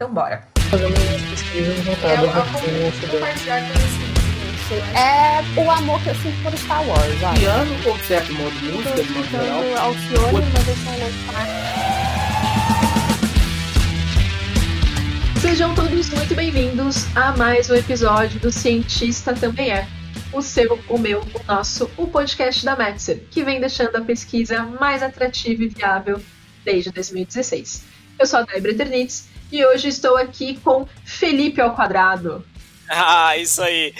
Então bora. Fazendo compartilhar com vocês. É o amor que eu sinto por Star Wars. Piano ou certo modo de música, de modo geral? Alcione, mas eu sou louco pra Sejam todos muito bem-vindos a mais um episódio do Cientista Também É. O seu, o meu, o nosso, o podcast da Metzer, que vem deixando a pesquisa mais atrativa e viável desde 2016. Eu sou a Débora Eternitz e hoje estou aqui com Felipe ao quadrado. Ah, isso aí.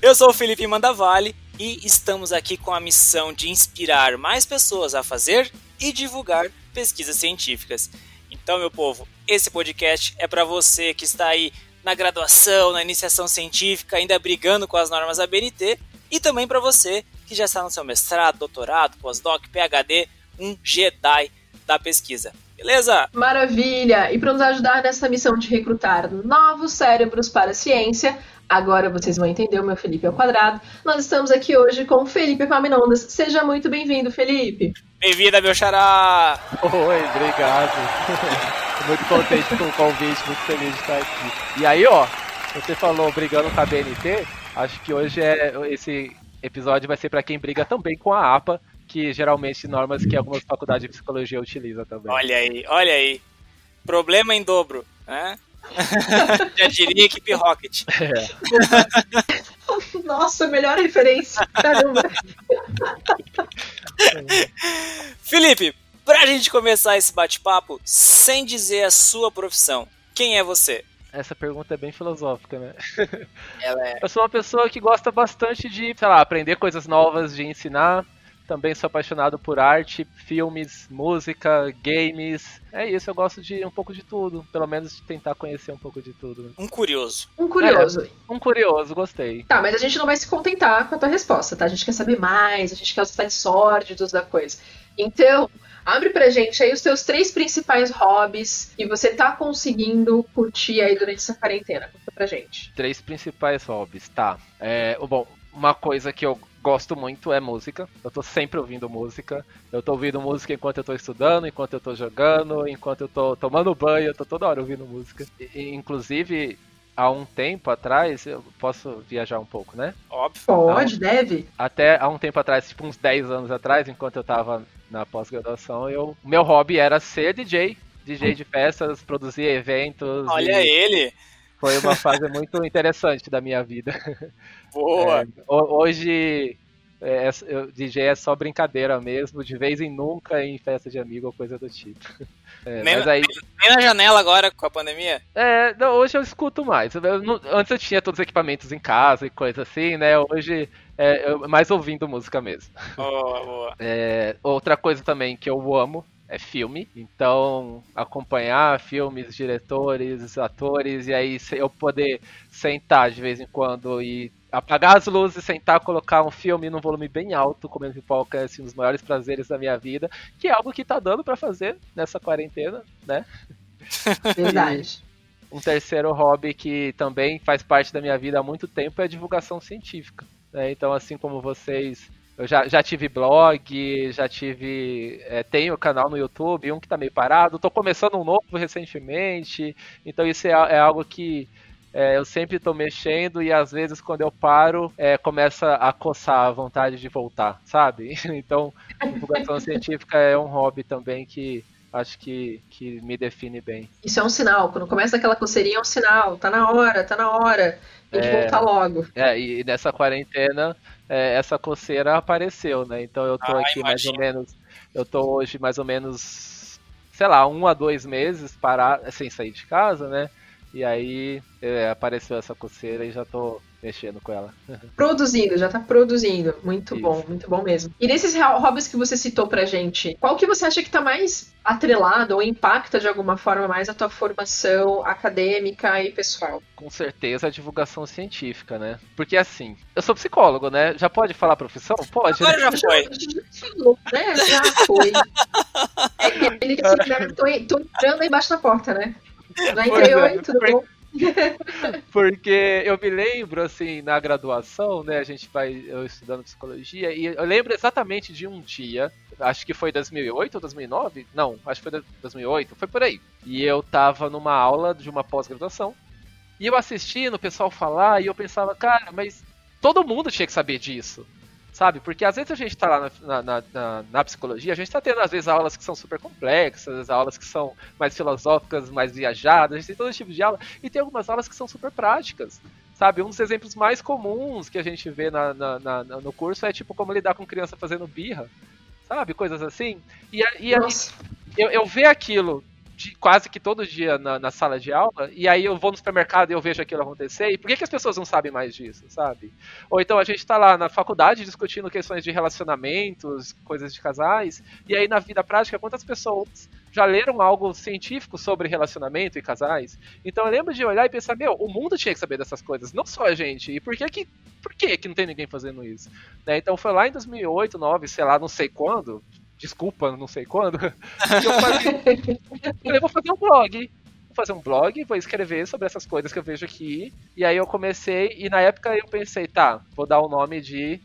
Eu sou o Felipe Mandavalli e estamos aqui com a missão de inspirar mais pessoas a fazer e divulgar pesquisas científicas. Então, meu povo, esse podcast é para você que está aí na graduação, na iniciação científica, ainda brigando com as normas da BNT, e também para você que já está no seu mestrado, doutorado, pós-doc, PhD, um Jedi da pesquisa. Beleza? Maravilha! E para nos ajudar nessa missão de recrutar novos cérebros para a ciência, agora vocês vão entender o meu Felipe ao quadrado. Nós estamos aqui hoje com Felipe Paminondas. Seja muito bem-vindo, Felipe. Bem-vinda, meu xará! Oi, obrigado. Muito contente com o convite, muito feliz de estar aqui. E aí, ó, você falou brigando com a BNT, acho que hoje é esse episódio vai ser para quem briga também com a APA, que geralmente normas que algumas faculdades de psicologia utilizam também. Olha aí, olha aí. Problema em dobro, né? Já diria equipe Rocket. É. Nossa, melhor referência. Caramba. Felipe, pra gente começar esse bate-papo, sem dizer a sua profissão, quem é você? Essa pergunta é bem filosófica, né? Ela é. Eu sou uma pessoa que gosta bastante de, sei lá, aprender coisas novas, de ensinar. Também sou apaixonado por arte, filmes, música, games. É isso, eu gosto de um pouco de tudo. Pelo menos de tentar conhecer um pouco de tudo. Um curioso. Um curioso. Um curioso, gostei. Tá, mas a gente não vai se contentar com a tua resposta, tá? A gente quer saber mais, a gente quer os detalhes sórdidos da coisa. Então, abre pra gente aí os teus três principais hobbies que você tá conseguindo curtir aí durante essa quarentena. Conta pra gente. Três principais hobbies, tá. É, bom, uma coisa que eu gosto muito é música. Eu tô sempre ouvindo música. Eu tô ouvindo música enquanto eu tô estudando, enquanto eu tô jogando, enquanto eu tô tomando banho, eu tô toda hora ouvindo música. E- inclusive, há um tempo atrás, eu posso viajar um pouco, né? Óbvio. Pode, deve. Até há um tempo atrás, tipo uns 10 anos atrás, enquanto eu tava na pós-graduação, eu o meu hobby era ser DJ. DJ de festas, produzir eventos. Olha e ele. Foi uma fase muito interessante da minha vida. Boa. É, ho- hoje, é, é- DJ é só brincadeira mesmo, de vez em nunca em festa de amigo ou coisa do tipo. É, Nem- mas aí, Nem na janela agora com a pandemia. é, não, hoje eu escuto mais. Eu não- antes eu tinha todos os equipamentos em casa e coisa assim, né? Hoje é eu mais ouvindo música mesmo. Boa, boa. É, outra coisa também que eu amo é filme. Então, acompanhar filmes, diretores, atores, e aí eu poder sentar de vez em quando e apagar as luzes, sentar, colocar um filme num volume bem alto, comendo pipoca, é assim, um dos maiores prazeres da minha vida, que é algo que tá dando pra fazer nessa quarentena, né? Verdade. Um terceiro hobby que também faz parte da minha vida há muito tempo é a divulgação científica. né? Então, assim como vocês, eu já, já tive blog, já tive. é, tenho canal no YouTube, um que tá meio parado, tô começando um novo recentemente. Então, isso é, é algo que é, eu sempre tô mexendo e às vezes quando eu paro, é, começa a coçar a vontade de voltar, sabe? Então, divulgação científica é um hobby também que acho que, que me define bem. Isso é um sinal. Quando começa aquela coceirinha, é um sinal. Tá na hora, tá na hora. Tem que É. voltar logo. É, e nessa quarentena, é, essa coceira apareceu, né? Então eu tô Ah, aqui mais ou menos. Eu tô hoje mais ou menos, sei lá, um a dois meses parado, sem sair de casa, né? E aí é, apareceu essa coceira e já tô mexendo com ela. Produzindo, já tá produzindo. Muito Isso. bom, muito bom mesmo. E nesses ho- hobbies que você citou pra gente, qual que você acha que tá mais atrelado ou impacta de alguma forma mais a tua formação acadêmica e pessoal? Com certeza a divulgação científica, né? Porque assim, eu sou psicólogo, né? Já pode falar profissão? Pode. né? Agora já foi. Já falou, né? Já foi. É que ele que assim, né? tô, tô entrando aí embaixo da porta, né? Já Pois entrei, é. oi, tudo bom? Porque eu me lembro, assim, na graduação, né? A gente vai eu estudando psicologia, e eu lembro exatamente de um dia. acho que foi 2008 ou 2009? Não, acho que foi 2008, foi por aí. E eu tava numa aula de uma pós-graduação. E eu assistindo o pessoal falar e eu pensava, cara, mas todo mundo tinha que saber disso sabe? Porque às vezes a gente está lá na, na, na, na, psicologia, a gente está tendo às vezes aulas que são super complexas, aulas que são mais filosóficas, mais viajadas, a gente tem todo tipo de aula, e tem algumas aulas que são super práticas. Sabe, um dos exemplos mais comuns que a gente vê na, no curso é tipo como lidar com criança fazendo birra, sabe? Coisas assim. E, e aí, eu, eu ver aquilo de, quase que todo dia na, na, sala de aula, e aí eu vou no supermercado e eu vejo aquilo acontecer, e por que, que as pessoas não sabem mais disso, sabe? Ou então a gente está lá na faculdade discutindo questões de relacionamentos, coisas de casais, e aí na vida prática, quantas pessoas já leram algo científico sobre relacionamento e casais? Então eu lembro de olhar e pensar, meu, o mundo tinha que saber dessas coisas, não só a gente, e por que que, por que, que não tem ninguém fazendo isso? Né? Então foi lá em 2008, 2009, sei lá, não sei quando, desculpa, não sei quando, eu falei, vou fazer um blog. Vou fazer um blog, vou escrever sobre essas coisas que eu vejo aqui. E aí eu comecei, e na época eu pensei, tá, vou dar o nome de.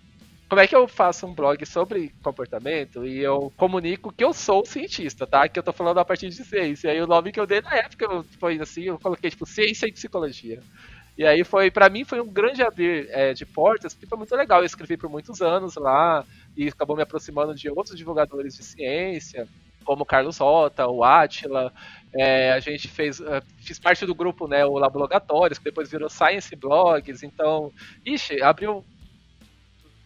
Como é que eu faço um blog sobre comportamento e eu comunico que eu sou cientista, tá? Que eu tô falando a partir de ciência. E aí o nome que eu dei na época foi assim, eu coloquei tipo ciência e psicologia. E aí foi, para mim, foi um grande abrir é, de portas, porque foi muito legal. Eu escrevi por muitos anos lá, e acabou me aproximando de outros divulgadores de ciência, como Carlos Rota, o Atila. É, a gente fez, uh, fiz parte do grupo, né, o Lablogatórios, que depois virou Science Blogs. Então, ixi, abriu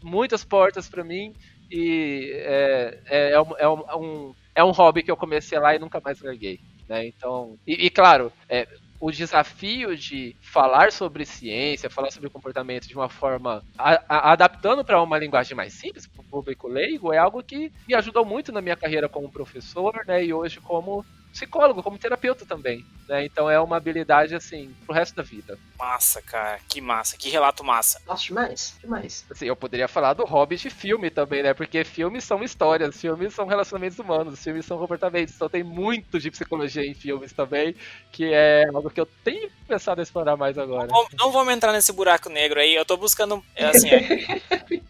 muitas portas para mim e é, é, é, um, é, um, é um hobby que eu comecei lá e nunca mais larguei. Né? Então, e, e claro, é, o desafio de falar sobre ciência, falar sobre comportamento de uma forma a, a, adaptando para uma linguagem mais simples, para o público leigo, é algo que me ajudou muito na minha carreira como professor, né, e hoje como psicólogo, como terapeuta também, né? Então é uma habilidade assim pro resto da vida. Massa, cara, que massa, que relato massa. Nossa, demais, demais. Assim, eu poderia falar do hobby de filme também, né? Porque filmes são histórias, filmes são relacionamentos humanos, filmes são comportamentos. Então tem muito de psicologia em filmes também, que é algo que eu tenho pensado em explorar mais agora. Não, não vamos entrar nesse buraco negro aí. Eu tô buscando, é, assim, é,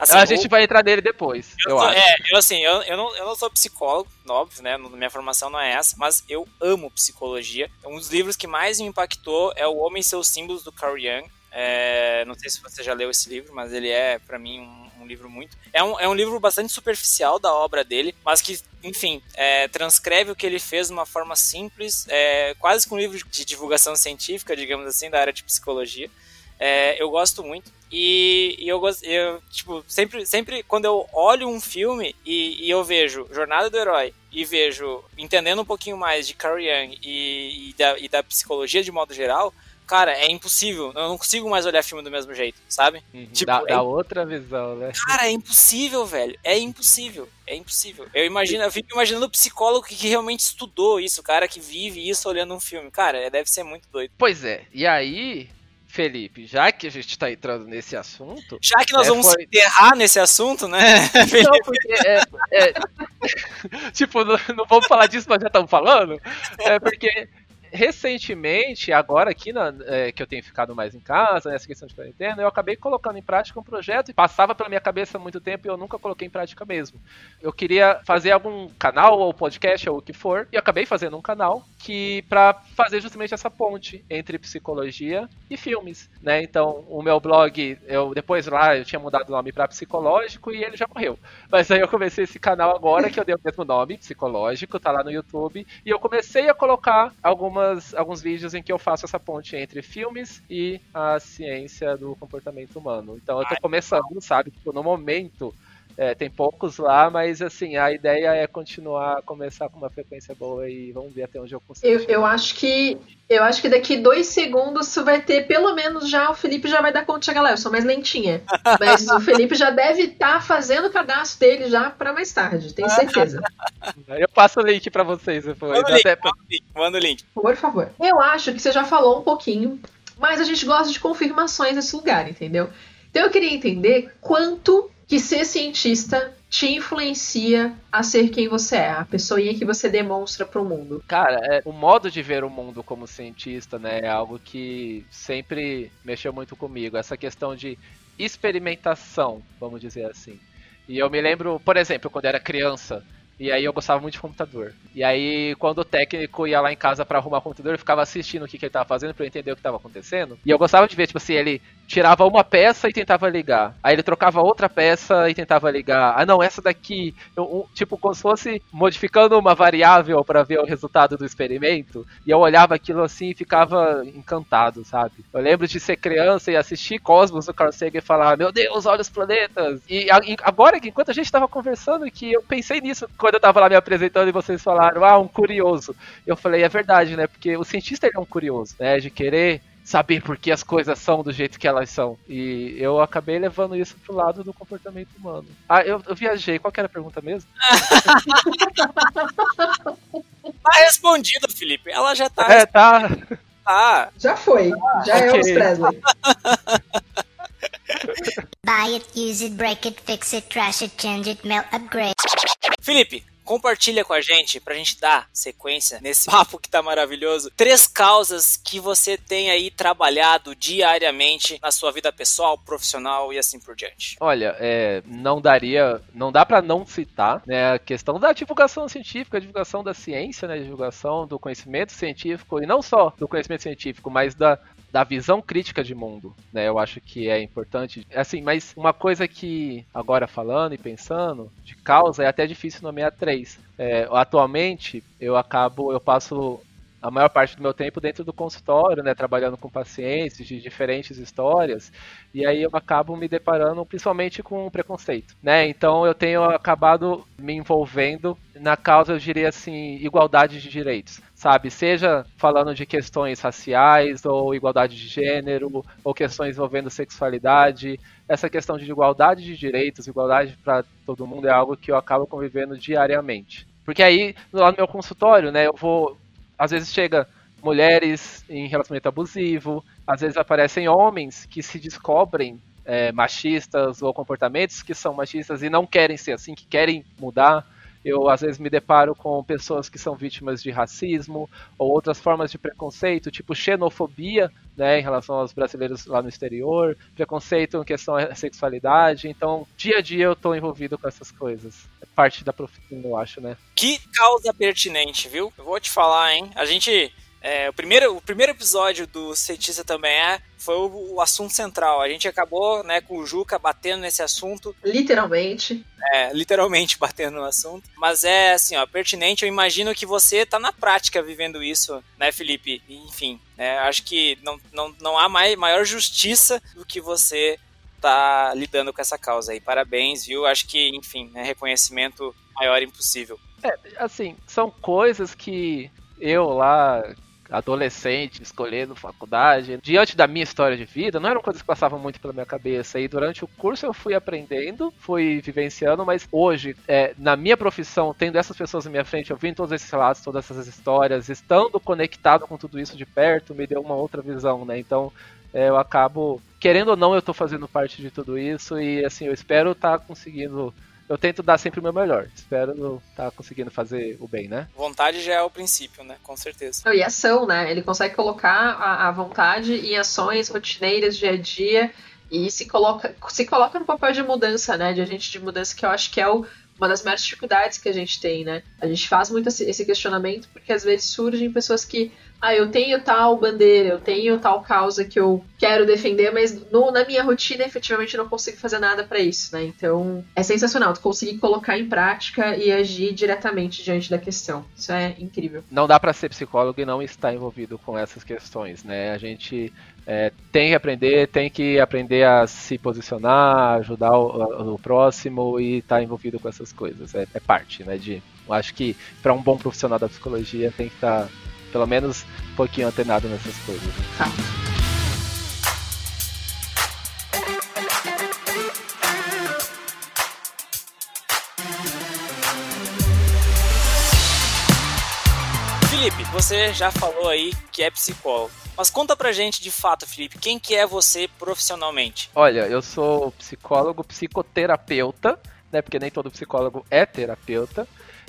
Assim, a gente vai entrar nele depois, eu, eu acho. É, eu assim, eu, eu, não, eu não sou psicólogo, óbvio, né? Minha formação não é essa, mas eu amo psicologia. Um dos livros que mais me impactou é O Homem e Seus Símbolos, do Carl Jung. É, não sei se você já leu esse livro, mas ele é, para mim, um, um, livro muito. É um, é um livro bastante superficial da obra dele, mas que, enfim, é, transcreve o que ele fez de uma forma simples, é, quase com um livro de divulgação científica, digamos assim, da área de psicologia. É, eu gosto muito. E, e eu, eu, tipo, sempre, sempre quando eu olho um filme e, e, eu vejo Jornada do Herói e vejo, entendendo um pouquinho mais de Carl Jung e, e, da, e da psicologia de modo geral, cara, é impossível. Eu não consigo mais olhar filme do mesmo jeito, sabe? Uhum, tipo, dá, é... dá, outra visão, né? Cara, é impossível, velho. É impossível. É impossível. Eu imagino, eu fico imaginando o psicólogo que, que realmente estudou isso, o cara que vive isso olhando um filme. Cara, deve ser muito doido. Pois é. E aí, Felipe, já que a gente está entrando nesse assunto. Já que nós é, vamos foi... enterrar nesse assunto, né? Não, porque é, é... tipo, não, não, vamos falar disso, mas já estamos falando. É porque recentemente, agora aqui na, é, que eu tenho ficado mais em casa, nessa questão de quarentena, eu acabei colocando em prática um projeto e passava pela minha cabeça há muito tempo e eu nunca coloquei em prática mesmo. Eu queria fazer algum canal ou podcast ou o que for, e acabei fazendo um canal que para fazer justamente essa ponte entre psicologia e filmes, né? Então, o meu blog, eu depois lá eu tinha mudado o nome para psicológico e ele já morreu. Mas aí eu comecei esse canal agora que eu dei o mesmo nome, psicológico, tá lá no YouTube, e eu comecei a colocar algumas algumas, alguns vídeos em que eu faço essa ponte entre filmes e a ciência do comportamento humano. Então eu tô começando, sabe? Tipo, no momento é, tem poucos lá, mas assim, a ideia é continuar, começar com uma frequência boa e vamos ver até onde eu consigo. Eu, eu acho que eu acho que daqui dois segundos você vai ter, pelo menos já, o Felipe já vai dar conta de chegar lá. Eu sou mais lentinha. Mas o Felipe já deve estar tá fazendo o cadastro dele já para mais tarde, tenho certeza. Eu passo o link para vocês depois. Manda o, link, manda o link, manda o link. Por favor. Eu acho que você já falou um pouquinho, mas a gente gosta de confirmações nesse lugar, entendeu? Então eu queria entender quanto que ser cientista te influencia a ser quem você é, a pessoinha que você demonstra para o mundo? Cara, é, o modo de ver o mundo como cientista, né, é algo que sempre mexeu muito comigo. Essa questão de experimentação, vamos dizer assim. E eu me lembro, por exemplo, quando era criança, e aí eu gostava muito de computador. E aí, quando o técnico ia lá em casa para arrumar o computador, eu ficava assistindo o que, que ele tava fazendo para eu entender o que tava acontecendo. E eu gostava de ver, tipo assim, ele tirava uma peça e tentava ligar. Aí ele trocava outra peça e tentava ligar. Ah, não, essa daqui, eu, um, tipo, como se fosse modificando uma variável para ver o resultado do experimento. E eu olhava aquilo assim e ficava encantado, sabe? Eu lembro de ser criança e assistir Cosmos do Carl Sagan e falar: Meu Deus, olha os planetas. E agora, enquanto a gente tava conversando, que eu pensei nisso quando eu tava lá me apresentando e vocês falaram: Ah, um curioso. Eu falei: É verdade, né? Porque o cientista ele é um curioso, né? De querer saber por que as coisas são do jeito que elas são. E eu acabei levando isso pro lado do comportamento humano. Ah, eu, eu viajei. Qual era a pergunta mesmo? tá respondido, Felipe. Ela já tá. É, tá. Ah. Já foi. Já okay. é os Presley. Buy it, use it, break it, fix it, trash it, change it, melt, upgrade. Felipe, compartilha com a gente, pra gente dar sequência nesse papo que tá maravilhoso, três causas que você tem aí trabalhado diariamente na sua vida pessoal, profissional e assim por diante. Olha, é, não daria, não dá para não citar, né, a questão da divulgação científica, a divulgação da ciência, né, a divulgação do conhecimento científico e não só do conhecimento científico, mas da da visão crítica de mundo, né? Eu acho que é importante. Assim, mas uma coisa que agora falando e pensando de causa é até difícil nomear três. É, atualmente eu acabo, eu passo a maior parte do meu tempo dentro do consultório, né, trabalhando com pacientes de diferentes histórias, e aí eu acabo me deparando principalmente com preconceito, né? Então eu tenho acabado me envolvendo na causa, eu diria assim, igualdade de direitos, sabe? Seja falando de questões raciais ou igualdade de gênero ou questões envolvendo sexualidade, essa questão de igualdade de direitos, igualdade para todo mundo é algo que eu acabo convivendo diariamente. Porque aí, lá no meu consultório, né, eu vou às vezes chega mulheres em relacionamento abusivo, às vezes aparecem homens que se descobrem é, machistas ou comportamentos que são machistas e não querem ser assim, que querem mudar. Eu às vezes me deparo com pessoas que são vítimas de racismo ou outras formas de preconceito, tipo xenofobia, né, em relação aos brasileiros lá no exterior, preconceito em questão da sexualidade. Então, dia a dia eu estou envolvido com essas coisas. É parte da profissão, eu acho, né? Que causa pertinente, viu? Eu vou te falar, hein? A gente é, o, primeiro, o primeiro episódio do Cientista também é foi o, o, assunto central. A gente acabou né, com o Juca batendo nesse assunto. Literalmente. É, literalmente batendo no assunto. Mas é assim, ó, pertinente. Eu imagino que você está na prática vivendo isso, né, Felipe? Enfim, né, acho que não, não, não há mais, maior justiça do que você tá lidando com essa causa aí. Parabéns, viu? Acho que, enfim, né, reconhecimento maior impossível. É, assim, são coisas que eu lá adolescente, escolhendo faculdade, diante da minha história de vida, não eram coisas que passavam muito pela minha cabeça. E durante o curso eu fui aprendendo, fui vivenciando, mas hoje, é, na minha profissão, tendo essas pessoas na minha frente, ouvindo todos esses relatos, todas essas histórias, estando conectado com tudo isso de perto, me deu uma outra visão, né? Então, é, eu acabo, querendo ou não, eu estou fazendo parte de tudo isso e, assim, eu espero estar tá conseguindo eu tento dar sempre o meu melhor. Espero estar tá conseguindo fazer o bem, né? Vontade já é o princípio, né? Com certeza. E ação, né? Ele consegue colocar a, a vontade em ações rotineiras, dia a dia, e se coloca, se coloca no papel de mudança, né? De agente de mudança, que eu acho que é o, uma das maiores dificuldades que a gente tem, né? A gente faz muito esse questionamento porque às vezes surgem pessoas que ah, eu tenho tal bandeira, eu tenho tal causa que eu quero defender, mas no, na minha rotina efetivamente não consigo fazer nada para isso, né? Então é sensacional tu conseguir colocar em prática e agir diretamente diante da questão. Isso é incrível. Não dá para ser psicólogo e não estar envolvido com essas questões, né? A gente é, tem que aprender, tem que aprender a se posicionar, ajudar o, o próximo e estar tá envolvido com essas coisas. É, é parte, né? De, acho que para um bom profissional da psicologia tem que estar tá pelo menos um pouquinho antenado nessas coisas. Ah. Felipe, você já falou aí que é psicólogo. Mas conta pra gente de fato, Felipe, quem que é você profissionalmente? Olha, eu sou psicólogo, psicoterapeuta, né? Porque nem todo psicólogo é terapeuta.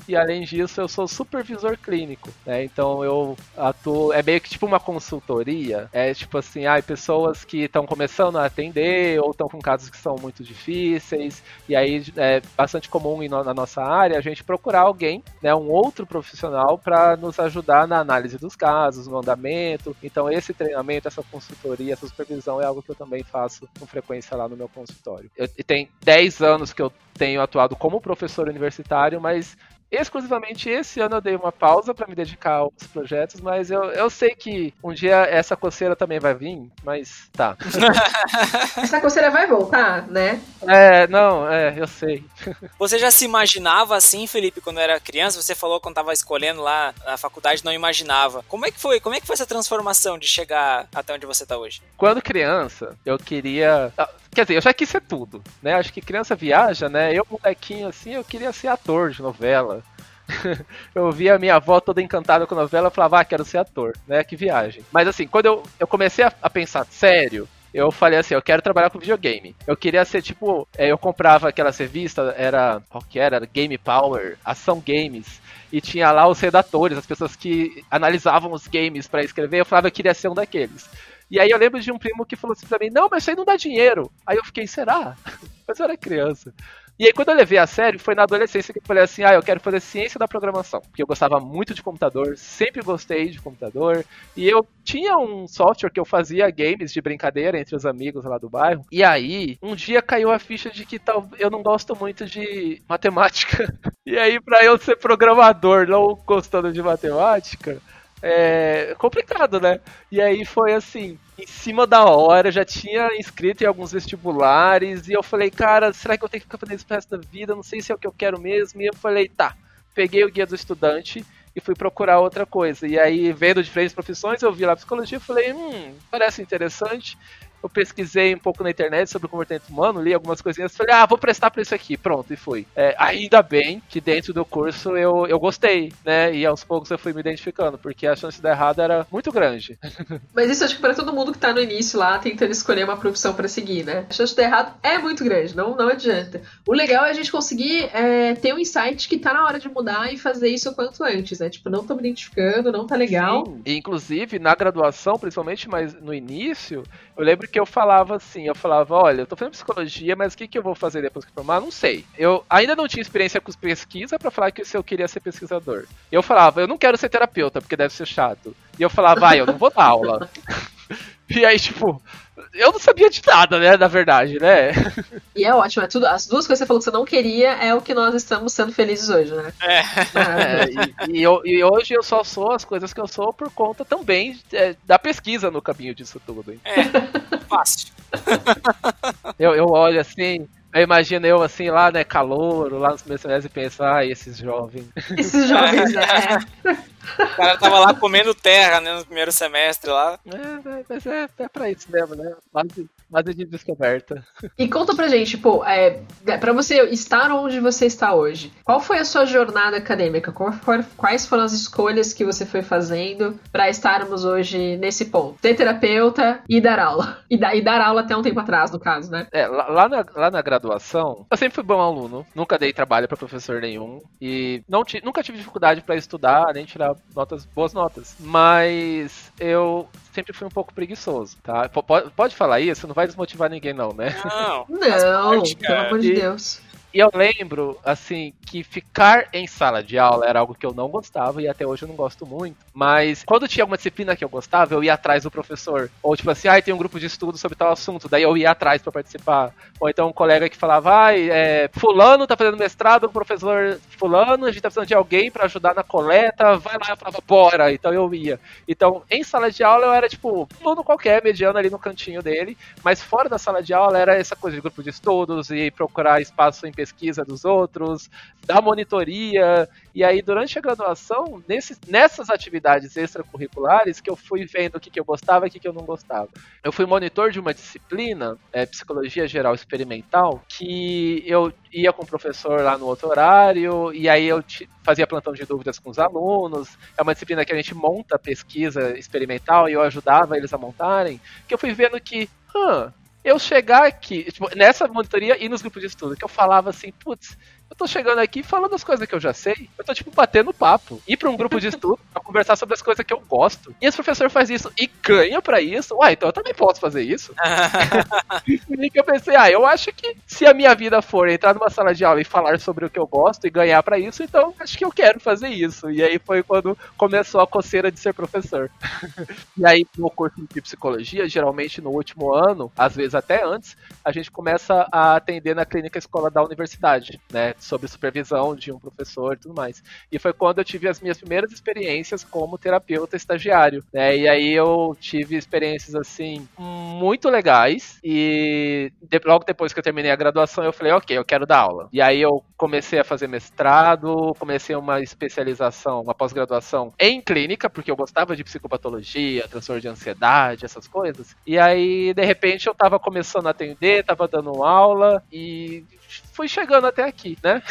E além disso eu sou supervisor clínico, né? Então eu atuo, é meio que tipo uma consultoria, é tipo assim, ah, pessoas que estão começando a atender ou estão com casos que são muito difíceis, e aí é bastante comum na nossa área a gente procurar alguém, né, um outro profissional para nos ajudar na análise dos casos, no andamento. Então esse treinamento, essa consultoria, essa supervisão é algo que eu também faço com frequência lá no meu consultório. Eu, e tem 10 anos que eu tenho atuado como professor universitário, mas exclusivamente esse ano eu dei uma pausa para me dedicar aos projetos, mas eu, eu sei que um dia essa coceira também vai vir, mas tá. essa coceira vai voltar, né? É, não, é, eu sei. Você já se imaginava assim, Felipe, quando era criança? Você falou quando estava escolhendo lá a faculdade, não imaginava. Como é que foi? Como é que foi essa transformação de chegar até onde você está hoje? Quando criança, eu queria ah, Quer dizer, eu já quis ser tudo, né? Acho que criança viaja, né? Eu, molequinho assim, eu queria ser ator de novela. eu via minha avó toda encantada com a novela, e falava, ah, quero ser ator, né? Que viagem. Mas assim, quando eu, eu comecei a, a pensar sério, eu falei assim, eu quero trabalhar com videogame. Eu queria ser tipo, é, eu comprava aquela revista, era, qual que era? Game Power, Ação Games. E tinha lá os redatores, as pessoas que analisavam os games para escrever. Eu falava eu queria ser um daqueles. E aí eu lembro de um primo que falou assim pra mim, não, mas isso aí não dá dinheiro. Aí eu fiquei, será? mas eu era criança. E aí, quando eu levei a sério, foi na adolescência que eu falei assim: ah, eu quero fazer ciência da programação. Porque eu gostava muito de computador, sempre gostei de computador. E eu tinha um software que eu fazia games de brincadeira entre os amigos lá do bairro. E aí, um dia caiu a ficha de que tal, eu não gosto muito de matemática. E aí, para eu ser programador, não gostando de matemática, é complicado, né? E aí foi assim, em cima da hora, já tinha inscrito em alguns vestibulares, e eu falei, cara, será que eu tenho que ficar fazendo isso pro resto da vida? Não sei se é o que eu quero mesmo. E eu falei, tá. Peguei o guia do estudante e fui procurar outra coisa. E aí, vendo diferentes profissões, eu vi lá psicologia e falei, hum, parece interessante eu pesquisei um pouco na internet sobre o comportamento humano, li algumas coisinhas, falei, ah, vou prestar pra isso aqui, pronto, e fui. É, ainda bem que dentro do curso eu, eu gostei, né? E aos poucos eu fui me identificando, porque a chance de dar errado era muito grande. Mas isso acho que para todo mundo que tá no início lá, tentando escolher uma profissão para seguir, né? A chance de dar errado é muito grande, não, não adianta. O legal é a gente conseguir é, ter um insight que tá na hora de mudar e fazer isso o quanto antes, né? Tipo, não tô me identificando, não tá legal. Sim. E, inclusive, na graduação, principalmente, mas no início, eu lembro que eu falava assim, eu falava, olha, eu tô fazendo psicologia, mas o que, que eu vou fazer depois que formar? Não sei. Eu ainda não tinha experiência com pesquisa para falar que se eu queria ser pesquisador. Eu falava, eu não quero ser terapeuta, porque deve ser chato. E eu falava, vai, ah, eu não vou dar aula. e aí, tipo, eu não sabia de nada, né, na verdade, né? E é ótimo, é tudo, as duas coisas que você falou que você não queria é o que nós estamos sendo felizes hoje, né? É. é e, e, eu, e, hoje eu só sou as coisas que eu sou por conta também é, da pesquisa no caminho disso tudo. Hein? É, fácil. eu, eu olho assim, eu imagino eu assim lá, né, calor, lá nos meus semestres e penso, ai, esses jovens. Esses jovens, é. O cara tava lá comendo terra, né, no primeiro semestre lá. É, mas é, é pra isso mesmo, né? Base de descoberta. E conta pra gente, pô, é, pra você estar onde você está hoje, qual foi a sua jornada acadêmica? Quais foram as escolhas que você foi fazendo para estarmos hoje nesse ponto? Ser terapeuta e dar aula. E, da, e dar aula até um tempo atrás, no caso, né? É, lá na, lá na graduação, eu sempre fui bom aluno, nunca dei trabalho para professor nenhum e não nunca tive dificuldade para estudar, nem tirar notas, boas notas. Mas eu sempre fui um pouco preguiçoso, tá? Pode, pode falar isso, não vai desmotivar ninguém não, né? Não, não, pelo amor de Deus. E eu lembro, assim, que ficar em sala de aula era algo que eu não gostava e até hoje eu não gosto muito. Mas quando tinha alguma disciplina que eu gostava, eu ia atrás do professor. Ou tipo assim, ah, tem um grupo de estudo sobre tal assunto, daí eu ia atrás para participar. Ou então um colega que falava, ah, é, fulano tá fazendo mestrado o professor fulano, a gente tá precisando de alguém para ajudar na coleta, vai lá, eu falava, bora. Então eu ia. Então, em sala de aula eu era tipo, aluno qualquer, mediano ali no cantinho dele, mas fora da sala de aula era essa coisa de grupo de estudos e procurar espaço em pesquisa dos outros, dar monitoria. E aí, durante a graduação, nesses, nessas atividades extracurriculares, que eu fui vendo o que, que eu gostava e o que, que eu não gostava. Eu fui monitor de uma disciplina, é, Psicologia Geral Experimental, que eu ia com o professor lá no outro horário, e aí eu fazia plantão de dúvidas com os alunos. É uma disciplina que a gente monta pesquisa experimental e eu ajudava eles a montarem. Que eu fui vendo que, eu chegar aqui, tipo, nessa monitoria e nos grupos de estudo, que eu falava assim, putz, eu tô chegando aqui falando as coisas que eu já sei. Eu tô, tipo, batendo papo. Ir pra um grupo de estudo pra conversar sobre as coisas que eu gosto. E esse professor faz isso e ganha pra isso. Uai, então eu também posso fazer isso. e que eu pensei, ah, eu acho que se a minha vida for entrar numa sala de aula e falar sobre o que eu gosto e ganhar pra isso, então acho que eu quero fazer isso. E aí foi quando começou a coceira de ser professor. e aí, no curso de psicologia, geralmente no último ano, às vezes até antes, a gente começa a atender na clínica escola da universidade, né? Sob supervisão de um professor e tudo mais. E foi quando eu tive as minhas primeiras experiências como terapeuta estagiário, né? E aí eu tive experiências assim muito legais e de, logo depois que eu terminei a graduação eu falei, ok, eu quero dar aula. E aí eu comecei a fazer mestrado, comecei uma especialização, uma pós-graduação em clínica, porque eu gostava de psicopatologia, transtorno de ansiedade, essas coisas. E aí, de repente, eu tava começando a atender, tava dando aula e fui chegando até aqui, né?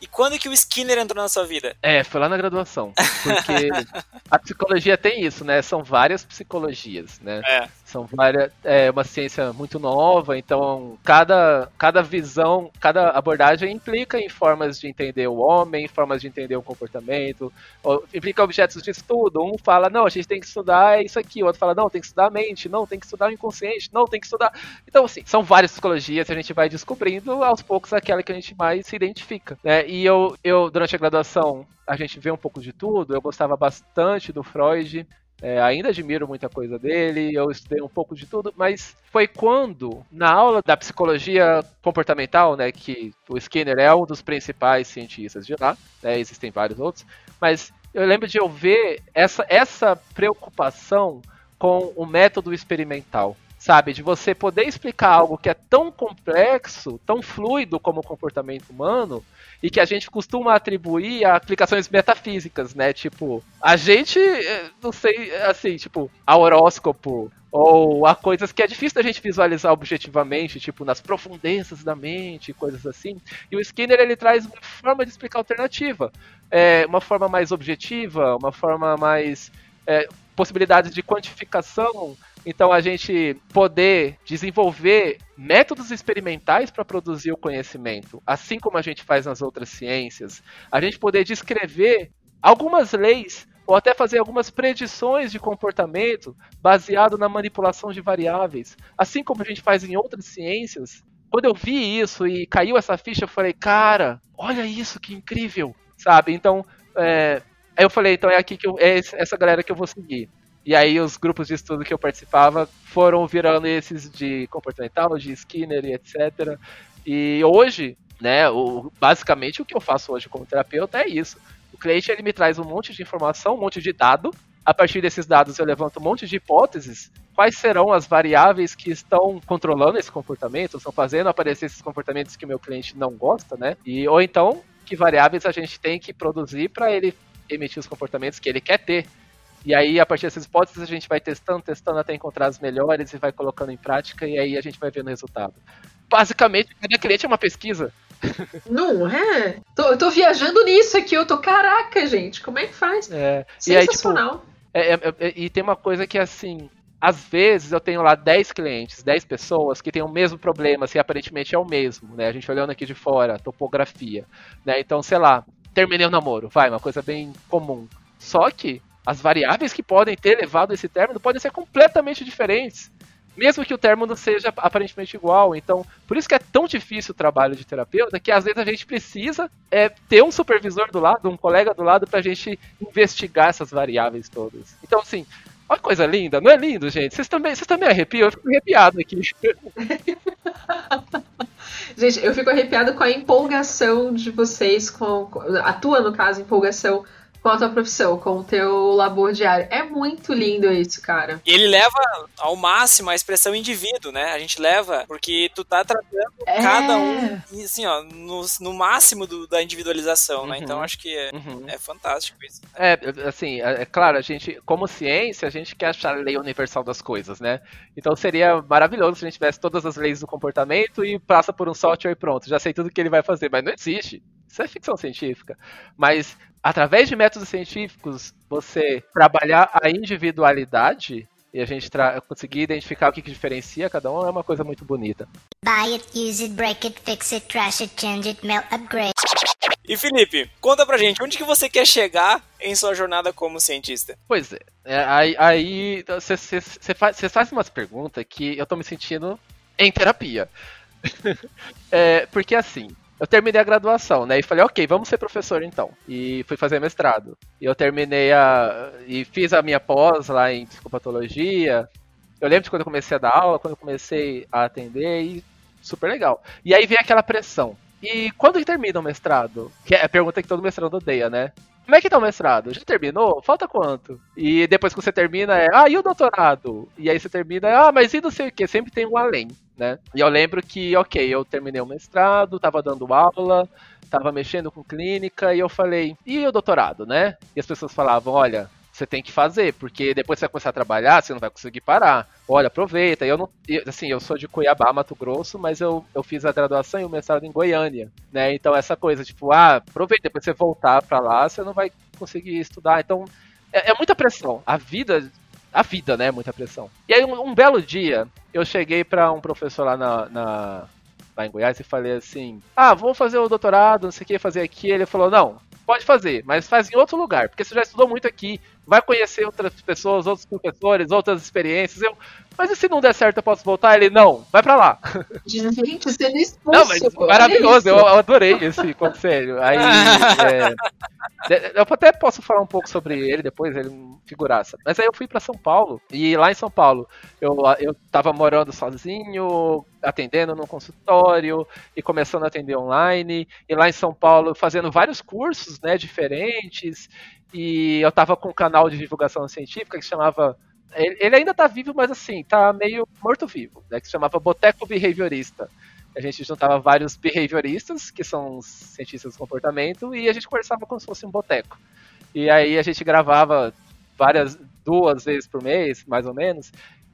E quando que o Skinner entrou na sua vida? É, foi lá na graduação. Porque a psicologia tem isso, né? São várias psicologias, né? É. São várias. É uma ciência muito nova, então cada, cada visão, cada abordagem implica em formas de entender o homem, formas de entender o comportamento, ou, implica objetos de estudo. Um fala, não, a gente tem que estudar isso aqui, o outro fala, não, tem que estudar a mente, não, tem que estudar o inconsciente, não, tem que estudar. Então, assim, são várias psicologias a gente vai descobrindo aos poucos aquela que a gente mais se identifica. Né? E eu, eu, durante a graduação, a gente vê um pouco de tudo. Eu gostava bastante do Freud. É, ainda admiro muita coisa dele, eu estudei um pouco de tudo, mas foi quando, na aula da psicologia comportamental, né, que o Skinner é um dos principais cientistas de lá, né, existem vários outros, mas eu lembro de eu ver essa, essa preocupação com o método experimental sabe? De você poder explicar algo que é tão complexo, tão fluido como o comportamento humano, e que a gente costuma atribuir a aplicações metafísicas, né? Tipo, a gente, eh, não sei, assim, tipo, a horóscopo, ou a coisas que é difícil da gente visualizar objetivamente, tipo nas profundezas da mente, coisas assim. E o Skinner ele traz uma forma de explicar alternativa, é, uma forma mais objetiva, uma forma mais é, possibilidades de quantificação então a gente poder desenvolver métodos experimentais para produzir o conhecimento, assim como a gente faz nas outras ciências, a gente poder descrever algumas leis ou até fazer algumas predições de comportamento baseado na manipulação de variáveis, assim como a gente faz em outras ciências. Quando eu vi isso e caiu essa ficha, eu falei, cara, olha isso, que incrível, sabe? Então, é, eu falei, então é aqui que eu, é essa galera que eu vou seguir. E aí os grupos de estudo que eu participava foram virando esses de comportamental, de Skinner e etc. E hoje, né, o, basicamente o que eu faço hoje como terapeuta é isso. O cliente ele me traz um monte de informação, um monte de dado. A partir desses dados eu levanto um monte de hipóteses. Quais serão as variáveis que estão controlando esse comportamento, estão fazendo aparecer esses comportamentos que o meu cliente não gosta, né? E ou então que variáveis a gente tem que produzir para ele emitir os comportamentos que ele quer ter. E aí, a partir dessas hipóteses, a gente vai testando, testando até encontrar as melhores e vai colocando em prática, e aí a gente vai vendo o resultado. Basicamente, cada cliente é uma pesquisa. Não é? Tô, eu tô viajando nisso aqui, eu tô, caraca, gente, como é que faz? É, Sensacional. E, aí, tipo, é, é, é, e tem uma coisa que, assim, às vezes eu tenho lá 10 clientes, 10 pessoas que têm o mesmo problema, se assim, aparentemente é o mesmo, né? A gente olhando aqui de fora, topografia, né? Então, sei lá, terminei o namoro, vai, uma coisa bem comum. Só que as variáveis que podem ter levado esse término podem ser completamente diferentes, mesmo que o término seja aparentemente igual. Então, por isso que é tão difícil o trabalho de terapeuta, que às vezes a gente precisa é, ter um supervisor do lado, um colega do lado, para a gente investigar essas variáveis todas. Então, assim, Olha que coisa linda, não é lindo, gente? Vocês também, vocês também arrepiam? Eu fico arrepiado aqui. gente, eu fico arrepiado com a empolgação de vocês, com, a tua, no caso, empolgação com a tua profissão, com o teu labor diário. É muito lindo isso, cara. E ele leva ao máximo a expressão indivíduo, né? A gente leva, porque tu tá tratando é. cada um, assim, ó, no, no máximo do, da individualização, né? uhum. né? Então acho que é, uhum. é fantástico isso. É, assim, é, é, claro, a gente, como ciência, a gente quer achar a lei universal das coisas, né? Então seria maravilhoso se a gente tivesse todas as leis do comportamento e passa por um software e pronto, já sei tudo que ele vai fazer, mas não existe. Isso é ficção científica. Mas através de métodos científicos, você trabalhar a individualidade e a gente conseguir identificar o que, que, diferencia cada um é uma coisa muito bonita. Buy it, use it, break it, fix it, trash it, change it, melt, upgrade. E Felipe, conta pra gente, onde que você quer chegar em sua jornada como cientista? Pois é, é aí você faz, faz umas perguntas que eu tô me sentindo em terapia. é, porque assim, eu terminei a graduação, né? E falei, ok, vamos ser professor então. E fui fazer mestrado. E eu terminei a. E fiz a minha pós lá em psicopatologia. Eu lembro de quando eu comecei a dar aula, quando eu comecei a atender, e super legal. E aí vem aquela pressão. E quando que termina o mestrado? Que é a pergunta que todo mestrado odeia, né? Como é que tá o mestrado? Já terminou? Falta quanto? E depois que você termina é, ah, e o doutorado? E aí você termina, ah, mas e não sei o que? Sempre tem um além, né? E eu lembro que, ok, eu terminei o mestrado, tava dando aula, tava mexendo com clínica, e eu falei, e o doutorado, né? E as pessoas falavam, olha, você tem que fazer, porque depois você começar a trabalhar, você não vai conseguir parar. Olha, aproveita. Eu não, assim, eu sou de Cuiabá, Mato Grosso, mas eu, eu fiz a graduação e o mestrado em Goiânia, né? Então essa coisa, tipo, ah, aproveita, depois você voltar para lá, você não vai conseguir estudar. Então é, é, muita pressão. A vida, a vida, né, é muita pressão. E aí um, um belo dia, eu cheguei para um professor lá na, na lá em Goiás e falei assim: Ah, vou fazer o doutorado, não sei o que fazer aqui. Ele falou: Não, pode fazer, mas faz em outro lugar, porque você já estudou muito aqui, vai conhecer outras pessoas, outros professores, outras experiências. Eu, mas e se não der certo, eu posso voltar? Ele, não, vai pra lá. Gente, sendo expulso. Não, mas maravilhoso, eu, eu, adorei esse conselho. Aí, é, eu até posso falar um pouco sobre ele depois, ele é um figuraça. Mas aí eu fui para São Paulo, e lá em São Paulo, eu, eu tava morando sozinho, atendendo num consultório, e começando a atender online, e lá em São Paulo fazendo vários cursos, né, diferentes, e eu tava com um canal de divulgação científica que chamava ele, ainda tá vivo, mas assim, tá meio morto-vivo, né? Que se chamava Boteco Behaviorista. A gente juntava vários behavioristas, que são cientistas do comportamento, e a gente conversava como se fosse um boteco. E aí a gente gravava várias, duas vezes por mês, mais ou menos.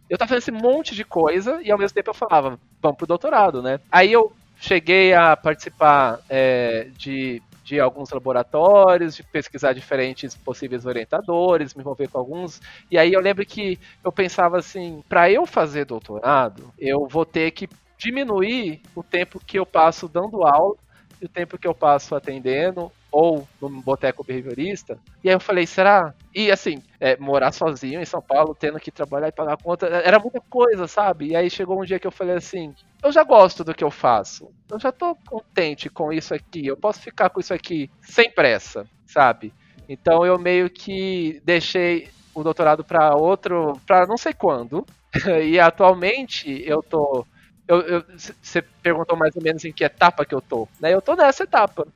Eu tava fazendo esse monte de coisa, e ao mesmo tempo eu falava, vamos pro doutorado, né? Aí eu cheguei a participar é, de de alguns laboratórios, de pesquisar diferentes possíveis orientadores, me envolver com alguns. E aí eu lembro que eu pensava assim, para eu fazer doutorado, eu vou ter que diminuir o tempo que eu passo dando aula e o tempo que eu passo atendendo ou no boteco behaviorista. E aí eu falei, será? E assim, é, morar sozinho em São Paulo, tendo que trabalhar e pagar conta, era muita coisa, sabe? E aí chegou um dia que eu falei assim, eu já gosto do que eu faço. Eu já tô contente com isso aqui. Eu posso ficar com isso aqui sem pressa, sabe? Então eu meio que deixei o doutorado para outro, para não sei quando. e atualmente eu tô você perguntou mais ou menos em que etapa que eu tô, né? Eu tô nessa etapa.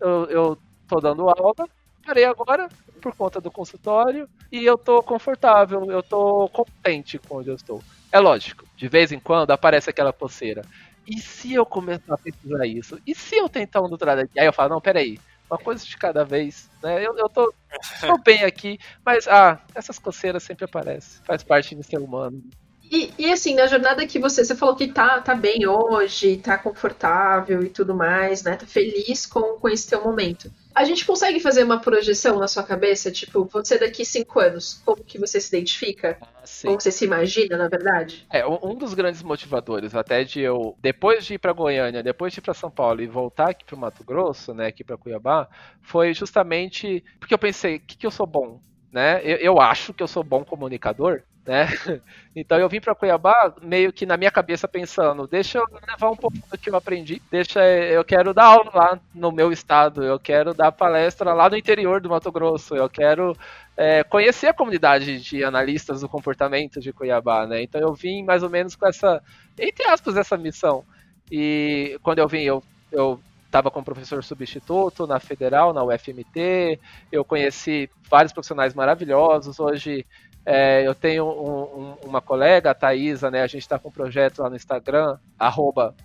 Eu, eu tô dando aula, parei agora por conta do consultório e eu tô confortável, eu tô contente com onde eu estou. É lógico, de vez em quando aparece aquela poceira. E se eu começar a pesquisar isso? E se eu tentar um doutorado aqui? Aí eu falo, não, peraí, uma coisa de cada vez, né? Eu, eu tô, tô bem aqui, mas ah, essas coceiras sempre aparecem, faz parte do ser humano. E, e, assim, na jornada que você, você falou que tá, tá bem hoje, tá confortável e tudo mais, né? Tá feliz com, com esse teu momento. A gente consegue fazer uma projeção na sua cabeça, tipo, você daqui cinco anos, como que você se identifica? Ah, como você se imagina, na verdade? É, um dos grandes motivadores, até de eu, depois de ir para Goiânia, depois de ir para São Paulo e voltar aqui para Mato Grosso, né, aqui para Cuiabá, foi justamente porque eu pensei, o que, que eu sou bom? Né? Eu, eu acho que eu sou bom comunicador, né? Então eu vim para Cuiabá meio que na minha cabeça pensando, deixa eu levar um pouco do que eu aprendi, deixa eu quero dar aula lá no meu estado, eu quero dar palestra lá no interior do Mato Grosso, eu quero é, conhecer a comunidade de analistas do comportamento de Cuiabá, né? Então eu vim mais ou menos com essa, entre aspas, essa missão. E quando eu vim, eu, eu estava como professor substituto na Federal, na UFMT, eu conheci vários profissionais maravilhosos, hoje é, eu tenho um, um, uma colega, a Thaisa, né? A gente está com um projeto lá no Instagram,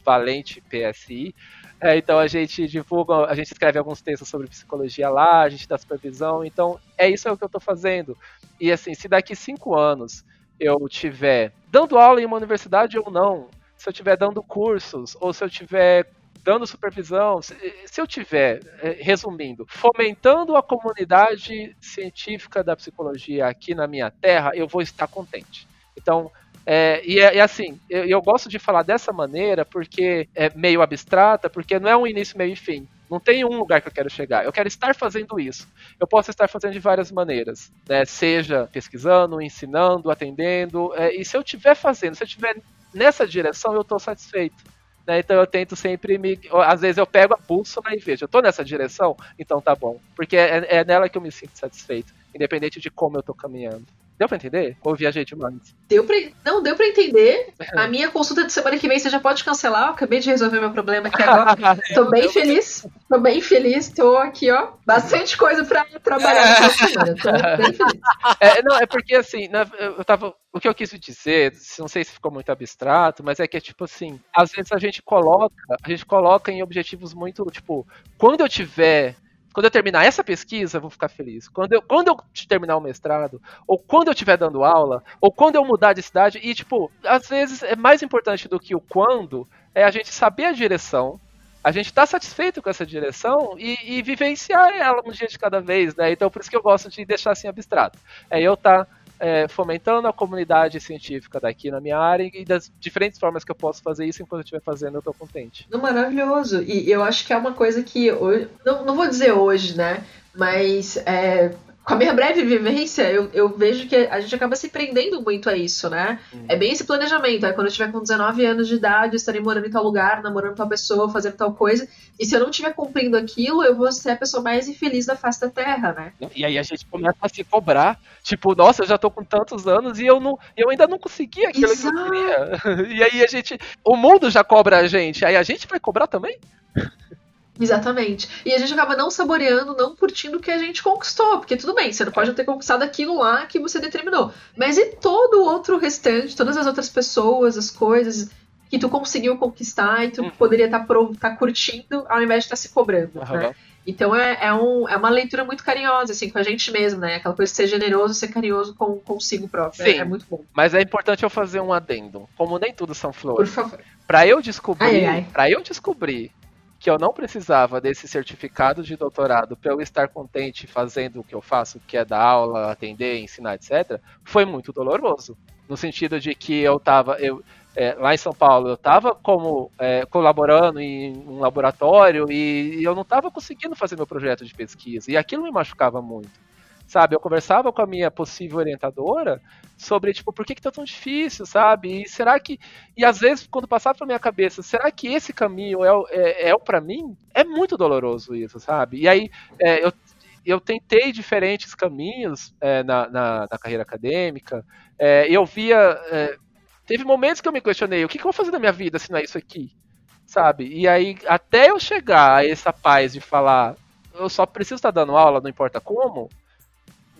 ValentePSI. É, então a gente divulga, a gente escreve alguns textos sobre psicologia lá, a gente dá supervisão. Então é isso é o que eu estou fazendo. E assim, se daqui cinco anos eu tiver dando aula em uma universidade ou não, se eu estiver dando cursos, ou se eu estiver dando supervisão, se, eu tiver, é, resumindo, fomentando a comunidade científica da psicologia aqui na minha terra, eu vou estar contente. Então, é, e, é, assim, eu, eu, gosto de falar dessa maneira porque é meio abstrata, porque não é um início, meio e fim. Não tem um lugar que eu quero chegar. Eu quero estar fazendo isso. Eu posso estar fazendo de várias maneiras, né? Seja pesquisando, ensinando, atendendo. É, e se eu estiver fazendo, se eu estiver nessa direção, eu estou satisfeito. Né? Então eu tento sempre me. Às vezes eu pego a bússola e vejo, eu estou nessa direção, então tá bom. Porque é, é nela que eu me sinto satisfeito, independente de como eu estou caminhando. Deu pra entender? Ou viajei demais? Deu pra... Não, deu pra entender. A minha consulta de semana que vem você já pode cancelar. Eu acabei de resolver meu problema aqui agora. tô bem feliz. Tô bem feliz. Tô aqui, ó. Bastante coisa pra trabalhar nessa semana. Tô bem feliz. É, não, é porque assim, eu tava. O que eu quis dizer, não sei se ficou muito abstrato, mas é que é tipo assim, às vezes a gente coloca, a gente coloca em objetivos muito, tipo, quando eu tiver quando eu terminar essa pesquisa, eu vou ficar feliz. Quando eu, quando eu terminar o mestrado, ou quando eu estiver dando aula, ou quando eu mudar de cidade, e tipo, às vezes é mais importante do que o quando, é a gente saber a direção, a gente estar tá satisfeito com essa direção e, e, vivenciar ela um dia de cada vez, né? Então por isso que eu gosto de deixar assim abstrato. É eu estar tá é, fomentando a comunidade científica daqui na minha área e das diferentes formas que eu posso fazer isso enquanto eu estiver fazendo, eu estou contente. Maravilhoso. E eu acho que é uma coisa que hoje, não, não vou dizer hoje, né? Mas é, com a minha breve vivência, eu, eu vejo que a gente acaba se prendendo muito a isso, né? Hum. É bem esse planejamento. É quando eu estiver com 19 anos de idade, eu estarei morando em tal lugar, namorando tal pessoa, fazendo tal coisa. E se eu não estiver cumprindo aquilo, eu vou ser a pessoa mais infeliz da face da Terra, né? E aí a gente começa a se cobrar. Tipo, nossa, eu já tô com tantos anos e eu, não, eu ainda não consegui aquilo Exato. que eu queria. E aí a gente. O mundo já cobra a gente. Aí a gente vai cobrar também? Exatamente. E a gente acaba não saboreando, não curtindo o que a gente conquistou. Porque tudo bem, você não pode ter conquistado aquilo lá que você determinou. Mas e todo o outro restante, todas as outras pessoas, as coisas que tu conseguiu conquistar e tu uhum. poderia estar tá, tá curtindo ao invés de estar tá se cobrando, uhum. né? Então é, é, um, é uma leitura muito carinhosa, assim, com a gente mesmo, né? Aquela coisa de ser generoso, ser carinhoso com consigo próprio. É, Sim, é, é, muito bom. Mas é importante eu fazer um adendo. Como nem tudo são flores. Por favor. Pra eu descobrir, para eu descobrir que eu não precisava desse certificado de doutorado para eu estar contente fazendo o que eu faço, que é dar aula, atender, ensinar, etc., foi muito doloroso. No sentido de que eu estava. Eu, é, lá em São Paulo, eu estava como é, colaborando em um laboratório e eu não estava conseguindo fazer meu projeto de pesquisa. E aquilo me machucava muito sabe? Eu conversava com a minha possível orientadora sobre, tipo, por que que tá tão difícil, sabe? E será que... E às vezes, quando passava pela minha cabeça, será que esse caminho é, é, é o para mim? É muito doloroso isso, sabe? E aí, é, eu, eu tentei diferentes caminhos é, na, na, na, carreira acadêmica, é, eu via... É, teve momentos que eu me questionei, o que, que eu vou fazer na minha vida se não é isso aqui? Sabe? E aí, até eu chegar a essa paz de falar, eu só preciso estar dando aula, não importa como,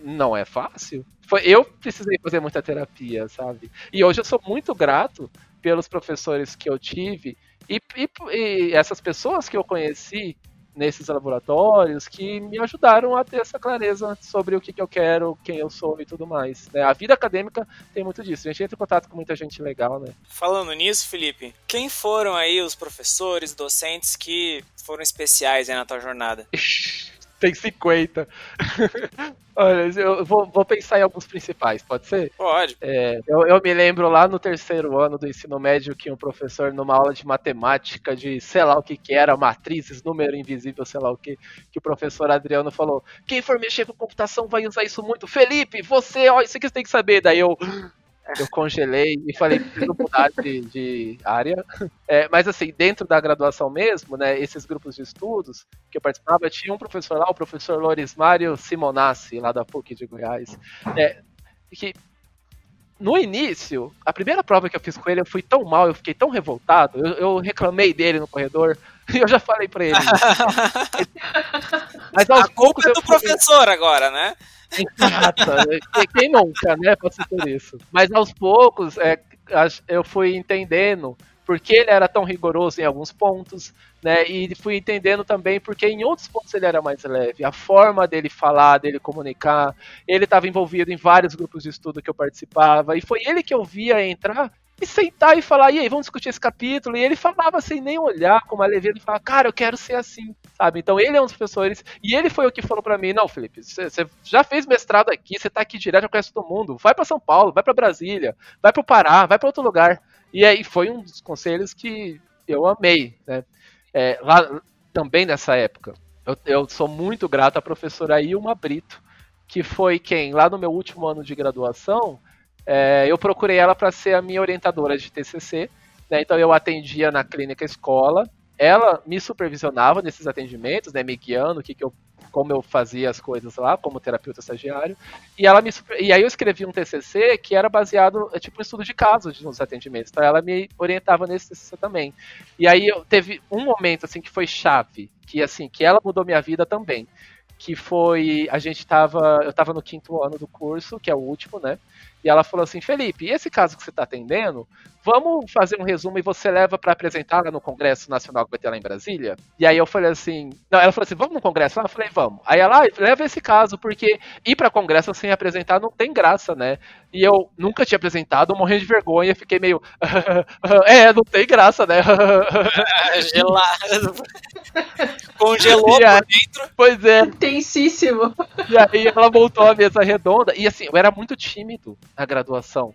não é fácil. Foi, eu precisei fazer muita terapia, sabe? E hoje eu sou muito grato pelos professores que eu tive e, e, e essas pessoas que eu conheci nesses laboratórios que me ajudaram a ter essa clareza sobre o que, que eu quero, quem eu sou e tudo mais. Né? A vida acadêmica tem muito disso. A gente entra em contato com muita gente legal, né? Falando nisso, Felipe, quem foram aí os professores, docentes que foram especiais aí na tua jornada? tem 50. Olha, eu vou, vou, pensar em alguns principais, pode ser? Pode. É, eu, eu, me lembro lá no terceiro ano do ensino médio que um professor, numa aula de matemática, de sei lá o que que era, matrizes, número invisível, sei lá o que, que o professor Adriano falou: quem for mexer com computação vai usar isso muito. Felipe, você, ó, isso aqui você tem que saber. Daí eu eu congelei e falei preciso mudar de, de área. É, mas assim, dentro da graduação mesmo, né, esses grupos de estudos que eu participava, tinha um professor lá, o professor Loris Mário Simonassi, lá da PUC de Goiás, é, que no início, a primeira prova que eu fiz com ele, eu fui tão mal, eu fiquei tão revoltado, eu, eu reclamei dele no corredor, eu já falei pra ele. Mas aos a culpa é do professor agora, né? Exato. Quem nunca, né? Passou por isso. Mas aos poucos, é, eu fui entendendo porque ele era tão rigoroso em alguns pontos, né? E fui entendendo também porque em outros pontos ele era mais leve. A forma dele falar, dele comunicar, ele estava envolvido em vários grupos de estudo que eu participava, e foi ele que eu via entrar e sentar e falar, e aí, vamos discutir esse capítulo. E ele falava sem nem olhar, com uma leveza, e falava, cara, eu quero ser assim, sabe? Então ele é um dos professores, e ele foi o que falou para mim, não, Felipe, você já fez mestrado aqui, você tá aqui direto, já conhece todo mundo, vai para São Paulo, vai para Brasília, vai para o Pará, vai para outro lugar. E aí foi um dos conselhos que eu amei, né? É, lá, também nessa época. Eu, eu sou muito grato à professora Ilma Brito, que foi quem, lá no meu último ano de graduação, é, eu procurei ela para ser a minha orientadora de TCC. Né, então eu atendia na clínica escola, ela me supervisionava nesses atendimentos, né, me guiando, o que, que eu, como eu fazia as coisas lá, como terapeuta estagiário. E, ela me, e aí eu escrevi um TCC que era baseado, é tipo um estudo de casos nos atendimentos. Então ela me orientava nesse TCC também. E aí eu, teve um momento assim que foi chave, que assim, que ela mudou minha vida também. Que foi, a gente tava, eu tava no quinto ano do curso, que é o último, né? E ela falou assim: Felipe, esse caso que você está atendendo, vamos fazer um resumo e você leva para apresentar lá no Congresso Nacional que vai ter lá em Brasília? E aí eu falei assim: Não, ela falou assim: vamos no Congresso? Eu falei: vamos. Aí ela, ah, leva esse caso, porque ir para Congresso sem apresentar não tem graça, né? E eu nunca tinha apresentado, morrendo de vergonha, fiquei meio. é, não tem graça, né? Gelado. Congelou aí- por dentro. pois é. Intensíssimo. E aí ela montou a mesa redonda. E assim, eu era muito tímido na graduação.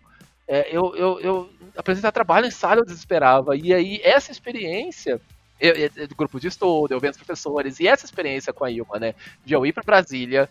É, eu, eu, eu apresentar trabalho em sala eu desesperava. E aí, essa experiência. Eu, eu- do grupo de estudo, eu vendo os professores, e essa experiência com a Ilma, né? De eu ir para Brasília,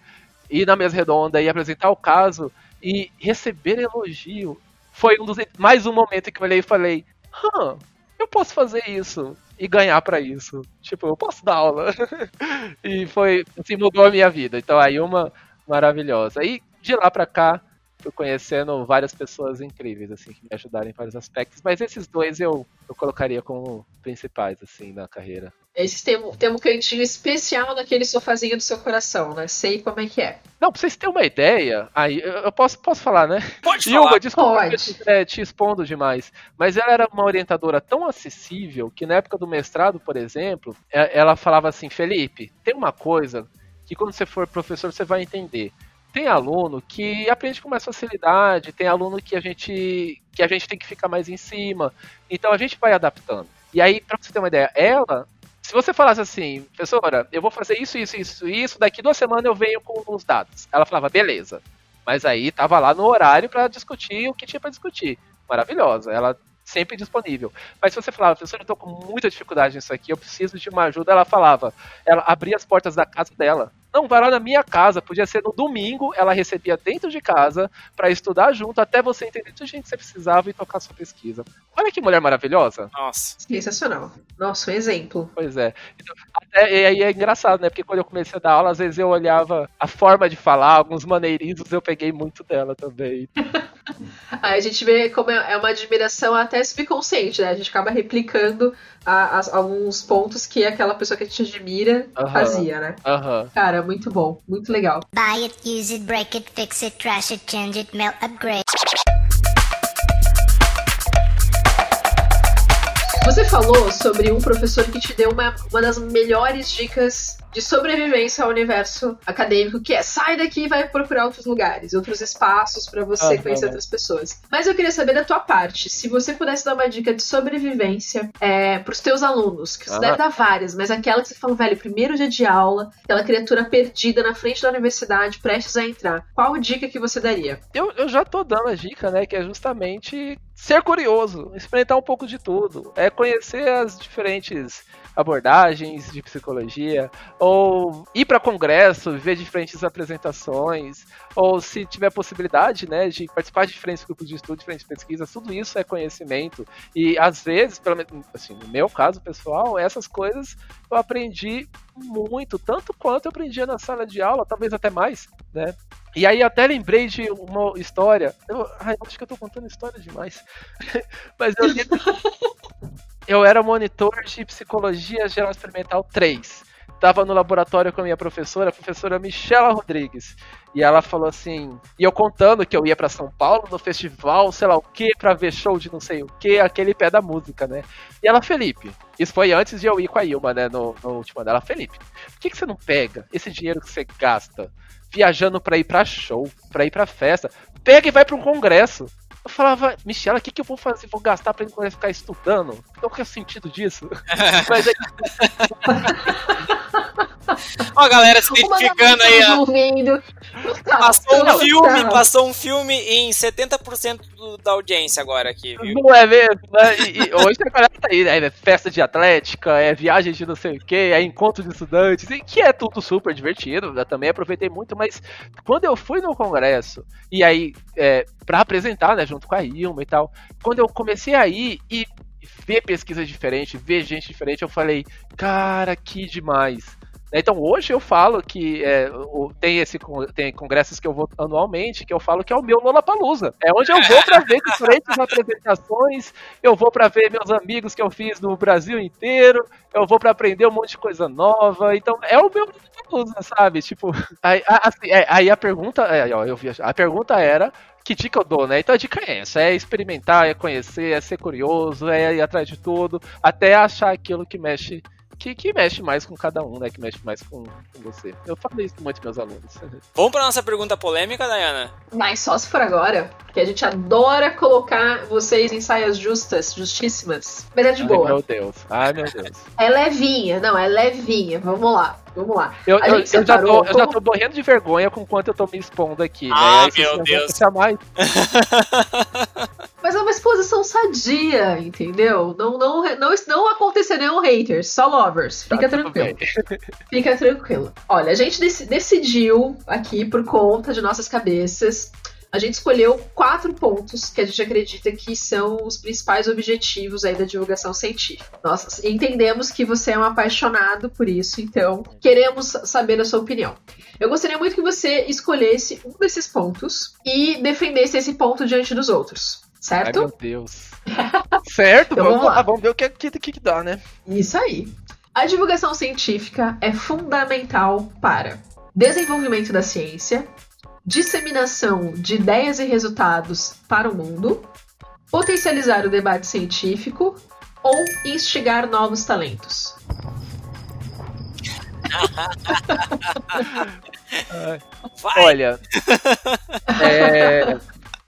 ir na mesa redonda e apresentar o caso e receber elogio. Foi um dos mais um momento que eu olhei e falei: Hã, eu posso fazer isso e ganhar pra isso. Tipo, eu posso dar aula. e foi, assim, mudou a minha vida. Então, a Ilma, maravilhosa. E de lá pra cá, fui conhecendo várias pessoas incríveis, assim, que me ajudaram em vários aspectos. Mas esses dois eu, eu colocaria como principais, assim, na carreira. Esses tem, um- tem um cantinho especial naquele sofazinho do seu coração, né? Sei como é que é. Não, pra vocês terem uma ideia, aí eu posso, posso falar, né? Pode falar. desculpa Pode. eu te, é, te expondo demais, mas ela era uma orientadora tão acessível que na época do mestrado, por exemplo, é- ela falava assim: Felipe, tem uma coisa que quando você for professor você vai entender. Tem aluno que aprende com mais facilidade, tem aluno que a gente que a gente tem que ficar mais em cima. Então a gente vai adaptando. E aí, pra você ter uma ideia, ela se você falasse assim, professora, eu vou fazer isso, isso, isso, isso, daqui duas semanas eu venho com os dados. Ela falava, beleza. Mas aí tava lá no horário para discutir o que tinha para discutir. Maravilhosa, ela sempre disponível. Mas se você falava, professora, eu tô com muita dificuldade nisso aqui, eu preciso de uma ajuda, ela falava, ela abria as portas da casa dela. Não, vai lá na minha casa, podia ser no domingo, ela recebia dentro de casa para estudar junto, até você entender tudo que você precisava e tocar sua pesquisa. Olha que mulher maravilhosa. Nossa. Sensacional. Nossa, um exemplo. Pois é. Então, até, e aí é engraçado, né? Porque quando eu comecei a dar aula, às vezes eu olhava a forma de falar, alguns maneirismos, eu peguei muito dela também. Aí a gente vê como é é uma admiração até subconsciente, né? A gente acaba replicando a- as- alguns pontos que aquela pessoa que a gente admira Aham. fazia, né? Aham. Cara, muito bom, muito legal. Buy it, use it, break it, fix it, trash it, change it, melt, upgrade. Você falou sobre um professor que te deu uma, uma das melhores dicas de sobrevivência ao universo acadêmico, que é sai daqui e vai procurar outros lugares, outros espaços para você Aham. conhecer outras pessoas. Mas eu queria saber da tua parte, se você pudesse dar uma dica de sobrevivência é, para os teus alunos, que você Aham. deve dar várias, mas aquela que você fala, velho, primeiro dia de aula, aquela criatura perdida na frente da universidade, prestes a entrar. Qual dica que você daria? Eu, eu já tô dando a dica, né? Que é justamente ser curioso, experimentar um pouco de tudo. É conhecer as diferentes abordagens de psicologia, ou ir para congresso, ver diferentes apresentações, ou se tiver possibilidade, né, de participar de diferentes grupos de estudo, diferentes pesquisas, tudo isso é conhecimento. E às vezes, pelo menos, assim, no meu caso pessoal, essas coisas eu aprendi muito, tanto quanto eu aprendia na sala de aula, talvez até mais, né? E aí até lembrei de uma história. Eu, ai, acho que eu tô contando história demais. Mas eu, eu era monitor de psicologia geral experimental 3. Tava no laboratório com a minha professora, a professora Michela Rodrigues. E ela falou assim, e eu contando que eu ia pra São Paulo no festival, sei lá o que, pra ver show de não sei o que, aquele pé da música, né? E ela, Felipe, isso foi antes de eu ir com a Ilma, né, no, no último ano. Ela, Felipe, por que, que você não pega esse dinheiro que você gasta viajando pra ir pra show, pra ir pra festa? Pega e vai pra um congresso. Eu falava, Michela, o que, que eu vou fazer? Vou gastar pra ele ficar estudando? Qual que é o sentido disso? Mas aí, Ó, a galera se identificando aí, ó. ouvindo. Passou um filme, passou um filme em 70% do- da audiência agora aqui, viu? Não é mesmo, né? E, e hoje a galera tá aí, né? É festa de atlética, é viagem de não sei o que, é encontro de estudantes, e que é tudo super divertido, eu também aproveitei muito, mas quando eu fui no congresso, e aí, é, pra apresentar, né, junto com a Ilma e tal, quando eu comecei a ir e ver pesquisa diferente, ver gente diferente, eu falei, cara, que demais. Então hoje eu falo que é, tem esse tem congressos que eu vou anualmente que eu falo que é o meu Lollapalooza. É onde eu vou para ver diferentes apresentações, eu vou para ver meus amigos que eu fiz no Brasil inteiro, eu vou para aprender um monte de coisa nova. Então é o meu Lollapalooza, sabe? Tipo, aí, a- assim, é, aí a pergunta, é, eu a pergunta era que dica eu dou, né? Então a dica é essa: é experimentar, é conhecer, é ser curioso, é ir atrás de tudo, até achar aquilo que mexe. Que, que mexe mais com cada um, né? Que mexe mais com, com você. Eu falo isso muito com meus alunos. Vamos pra nossa pergunta polêmica, Dayana? Mas só se for agora, porque a gente adora colocar vocês em saias justas, justíssimas. Mas é de Ai, boa. meu Deus. Ai, meu Deus. É levinha, não, é levinha. Vamos lá, vamos lá. Eu, eu, eu já tô, eu já tô morrendo de vergonha com quanto eu tô me expondo aqui, Ah, né? Aí vocês meu Deus. Chamar... Mas é uma exposição sadia, entendeu? Não, não, não, não acontecerão haters, só lovers. Fica Tá, tranquilo. Fica tranquilo. Olha, a gente deci- decidiu aqui, por conta de nossas cabeças, a gente escolheu quatro pontos que a gente acredita que são os principais objetivos aí da divulgação científica. Nós entendemos que você é um apaixonado por isso, então queremos saber a sua opinião. Eu gostaria muito que você escolhesse um desses pontos e defendesse esse ponto diante dos outros, Ai, certo? meu Deus. certo, Então vamos, vamos lá. lá, vamos ver o que, que, que, dá, né? Isso aí. A divulgação científica é fundamental para desenvolvimento da ciência, disseminação de ideias e resultados para o mundo, potencializar o debate científico ou instigar novos talentos. Olha, é,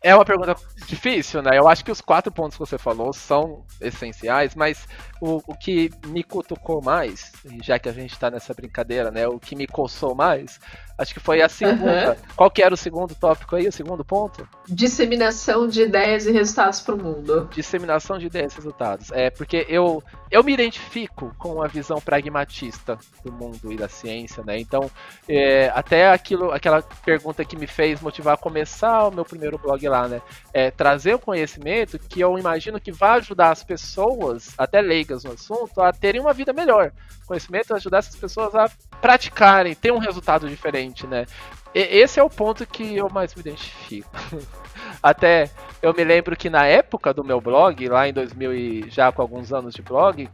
é uma pergunta difícil, né? Eu acho que os quatro pontos que você falou são essenciais, mas o, o que me cutucou mais, já que a gente tá nessa brincadeira, né? O que me coçou mais, acho que foi a segunda. Qual que era o segundo tópico aí, o segundo ponto? Disseminação de ideias e resultados para o mundo. Disseminação de ideias e resultados. É porque eu, eu me identifico com a visão pragmatista do mundo e da ciência, né? Então, é, até aquilo, aquela pergunta que me fez motivar a começar o meu primeiro blog lá, né? É trazer o conhecimento que eu imagino que vai ajudar as pessoas, até leigas no assunto, a terem uma vida melhor. Conhecimento vai ajudar essas pessoas a praticarem, ter um resultado diferente, né? E- esse é o ponto que eu mais me identifico. Até eu me lembro que na época do meu blog, lá em 2000 e já com alguns anos de blog,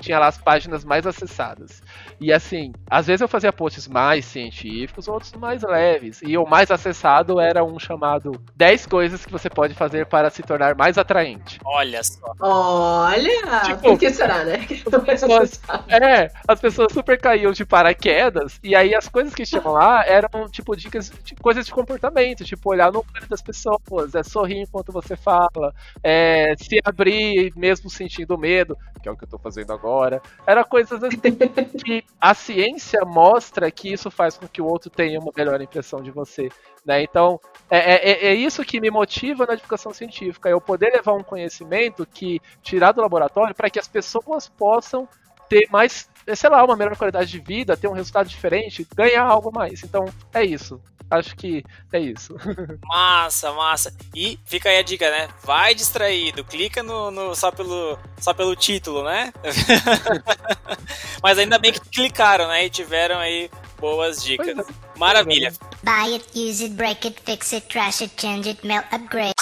tinha lá as páginas mais acessadas. E assim, às vezes eu fazia posts mais científicos, outros mais leves. E o mais acessado era um chamado 10 coisas que você pode fazer para se tornar mais atraente. Olha só. Olha! Tipo, por que será, né? É pessoas-. É, as pessoas super caíam de paraquedas, e aí as coisas que tinham lá eram, tipo, dicas, de coisas de comportamento, tipo, olhar no olho das pessoas, é sorrir enquanto você fala, é se abrir mesmo sentindo medo, que é o que eu tô fazendo agora. Era coisas assim que a ciência mostra que isso faz com que o outro tenha uma melhor impressão de você. Né? Então, é, é, é isso que me motiva na divulgação científica, eu poder levar um conhecimento que tirar do laboratório para que as pessoas possam ter mais, sei lá, uma melhor qualidade de vida, ter um resultado diferente, ganhar algo mais. Então, é isso. Acho que é isso. Massa, massa. E fica aí a dica, né? Vai distraído, clica no, no- só, pelo, só pelo título, né? Mas ainda bem que clicaram, né? E tiveram aí boas dicas. Pois Maravilha. Buy it, use it, break it, fix it, trash it, change it, melt, upgrade.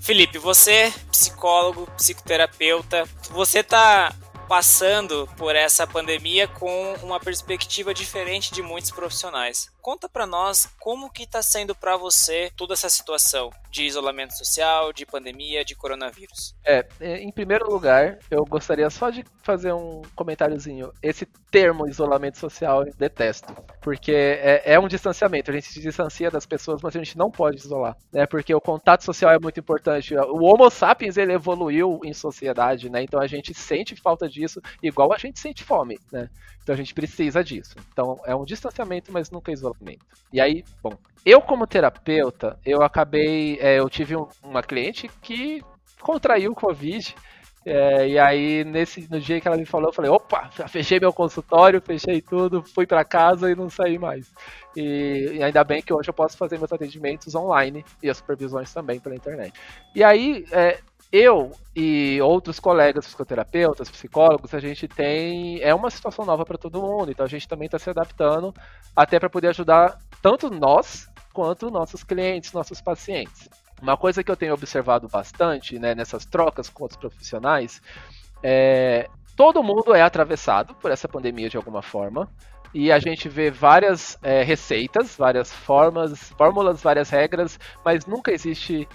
Felipe, você, psicólogo, psicoterapeuta, você tá passando por essa pandemia com uma perspectiva diferente de muitos profissionais. Conta pra nós como que tá sendo pra você toda essa situação. De isolamento social, de pandemia, de coronavírus? É, em primeiro lugar, eu gostaria só de fazer um comentáriozinho. Esse termo isolamento social eu detesto, porque é, é um distanciamento. A gente se distancia das pessoas, mas a gente não pode isolar, né? Porque o contato social é muito importante. O Homo sapiens ele evoluiu em sociedade, né? Então a gente sente falta disso, igual a gente sente fome, né? Então a gente precisa disso. Então é um distanciamento, mas nunca isolamento. E aí, bom, eu como terapeuta, eu acabei, é, eu tive um, uma cliente que contraiu o Covid. É, e aí, nesse, no dia que ela me falou, eu falei: opa, fechei meu consultório, fechei tudo, fui para casa e não saí mais. E, e, ainda bem que hoje eu posso fazer meus atendimentos online e as supervisões também pela internet. E aí, é, eu e outros colegas psicoterapeutas, psicólogos, a gente tem. É uma situação nova para todo mundo, então a gente também está se adaptando até para poder ajudar tanto nós quanto nossos clientes, nossos pacientes. Uma coisa que eu tenho observado bastante né, nessas trocas com outros profissionais é. Todo mundo é atravessado por essa pandemia de alguma forma e a gente vê várias é, receitas, várias formas, fórmulas, várias regras, mas nunca existe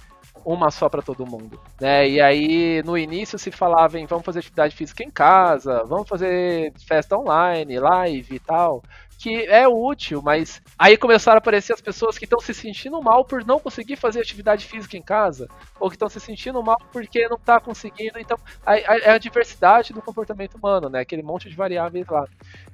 uma só para todo mundo, né? E aí no início se falava em vamos fazer atividade física em casa, vamos fazer festa online, live e tal, que é útil, mas aí começaram a aparecer as pessoas que estão se sentindo mal por não conseguir fazer atividade física em casa, ou que estão se sentindo mal porque não está conseguindo. Então, é a diversidade do comportamento humano, né? Aquele monte de variáveis lá.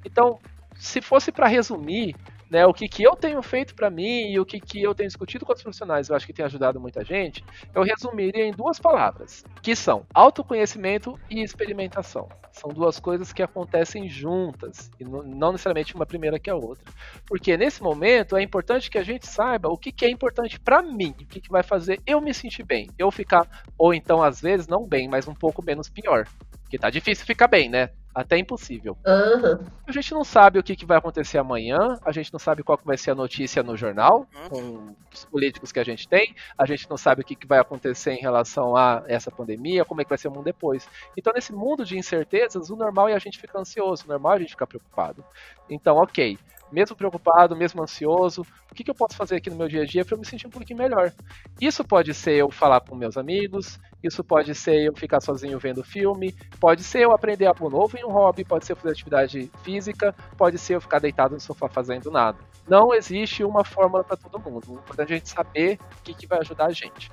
Então, se fosse para resumir, né, o que, que eu tenho feito para mim e o que, que eu tenho discutido com os profissionais, eu acho que tem ajudado muita gente, eu resumiria em duas palavras, que são autoconhecimento e experimentação. São duas coisas que acontecem juntas, e não necessariamente uma primeira que a outra. Porque nesse momento é importante que a gente saiba o que, que é importante para mim, o que, que vai fazer eu me sentir bem, eu ficar, ou então às vezes não bem, mas um pouco menos pior. Porque tá difícil ficar bem, né? Até impossível. Uhum. A gente não sabe o que, que vai acontecer amanhã, a gente não sabe qual que vai ser a notícia no jornal, uhum. com os políticos que a gente tem, a gente não sabe o que, que vai acontecer em relação a essa pandemia, como é que vai ser o mundo depois. Então, nesse mundo de incertezas, o normal é a gente ficar ansioso, o normal é a gente ficar preocupado. Então, ok, mesmo preocupado, mesmo ansioso, o que, que eu posso fazer aqui no meu dia a dia para eu me sentir um pouquinho melhor? Isso pode ser eu falar com meus amigos, isso pode ser eu ficar sozinho vendo filme, pode ser eu aprender algo novo em um hobby, pode ser eu fazer atividade física, pode ser eu ficar deitado no sofá fazendo nada. Não existe uma fórmula para todo mundo. O importante é a gente saber o que, que vai ajudar a gente.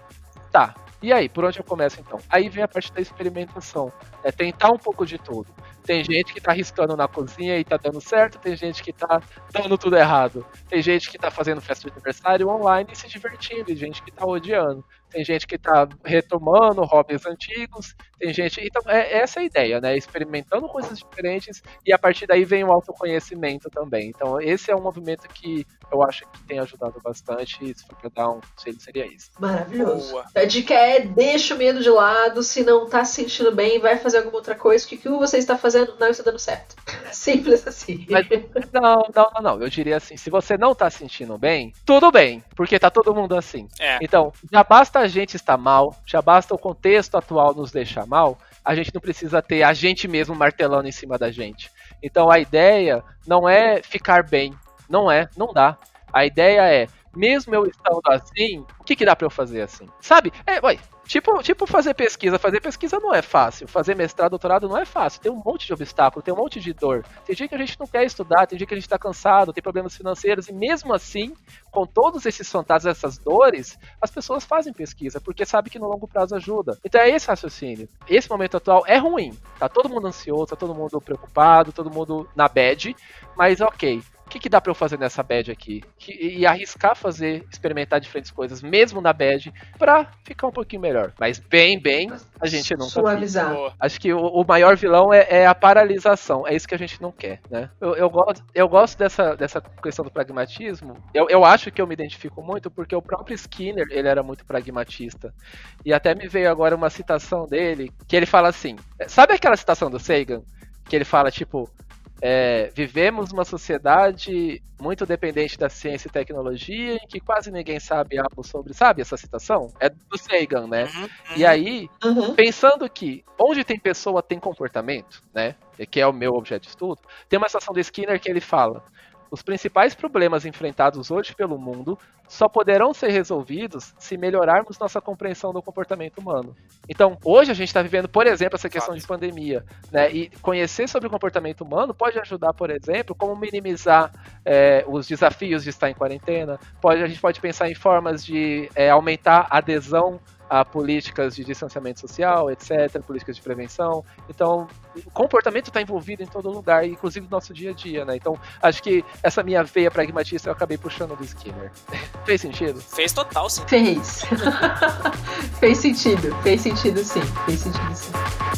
Tá, e aí, por onde eu começo então? Aí vem a parte da experimentação. É tentar um pouco de tudo. Tem gente que tá arriscando na cozinha e tá dando certo, tem gente que tá dando tudo errado. Tem gente que tá fazendo festa de aniversário online e se divertindo, e gente que tá odiando tem gente que está retomando hobbies antigos, tem gente. Então, é essa é a ideia, né? Experimentando coisas diferentes e a partir daí vem o autoconhecimento também. Então, esse é um movimento que eu acho que tem ajudado bastante. E se for pra dar um conselho, seria isso. Maravilhoso. Boa. A dica é: deixa o medo de lado, se não tá se sentindo bem, vai fazer alguma outra coisa, que o que você está fazendo não está dando certo. Simples assim. Mas, não, não, não, não. Eu diria assim: se você não tá se sentindo bem, tudo bem, porque tá todo mundo assim. É. Então, já basta a gente estar mal, já basta o contexto atual nos deixar mal, a gente não precisa ter a gente mesmo martelando em cima da gente. Então a ideia não é ficar bem, não é, não dá. A ideia é, mesmo eu estando assim, o que, que dá para eu fazer assim? Sabe? É, ué, Tipo, tipo fazer pesquisa. Fazer pesquisa não é fácil. Fazer mestrado, doutorado não é fácil. Tem um monte de obstáculo, tem um monte de dor. Tem dia que a gente não quer estudar, tem dia que a gente está cansado, tem problemas financeiros. E mesmo assim, com todos esses fantasmas, essas dores, as pessoas fazem pesquisa, porque sabe que no longo prazo ajuda. Então é esse raciocínio. Esse momento atual é ruim. Tá todo mundo ansioso, tá todo mundo preocupado, todo mundo na bad. Mas ok que, que dá para eu fazer nessa bad aqui? Que, e arriscar fazer, experimentar diferentes coisas, mesmo na bad, para ficar um pouquinho melhor. Mas bem, bem, a gente nunca Suavizar. Acho que o, o maior vilão é, é, a paralisação. É isso que a gente não quer, né? Eu, eu, gosto, eu gosto dessa, dessa questão do pragmatismo. Eu, eu acho que eu me identifico muito porque o próprio Skinner, ele era muito pragmatista. E até me veio agora uma citação dele, que ele fala assim, sabe aquela citação do Sagan? Que ele fala, tipo, é, vivemos uma sociedade muito dependente da ciência e tecnologia em que quase ninguém sabe algo sobre, sabe essa citação? É do Sagan, né? Uhum, uhum. E aí, uhum. pensando que onde tem pessoa tem comportamento, né? Que é o meu objeto de estudo, tem uma citação do Skinner que ele fala: os principais problemas enfrentados hoje pelo mundo só poderão ser resolvidos se melhorarmos nossa compreensão do comportamento humano. Então, hoje a gente está vivendo, por exemplo, essa questão de pandemia, né? E conhecer sobre o comportamento humano pode ajudar, por exemplo, como minimizar é, os desafios de estar em quarentena. Pode, a gente pode pensar em formas de é, aumentar a adesão a políticas de distanciamento social, etc., políticas de prevenção. Então, o comportamento está envolvido em todo lugar, inclusive no nosso dia a dia, né? Então, acho que essa minha veia pragmatista eu acabei puxando do Skinner. Fez sentido? Fez total sim. Fez. fez sentido, fez sentido sim. Fez sentido sim.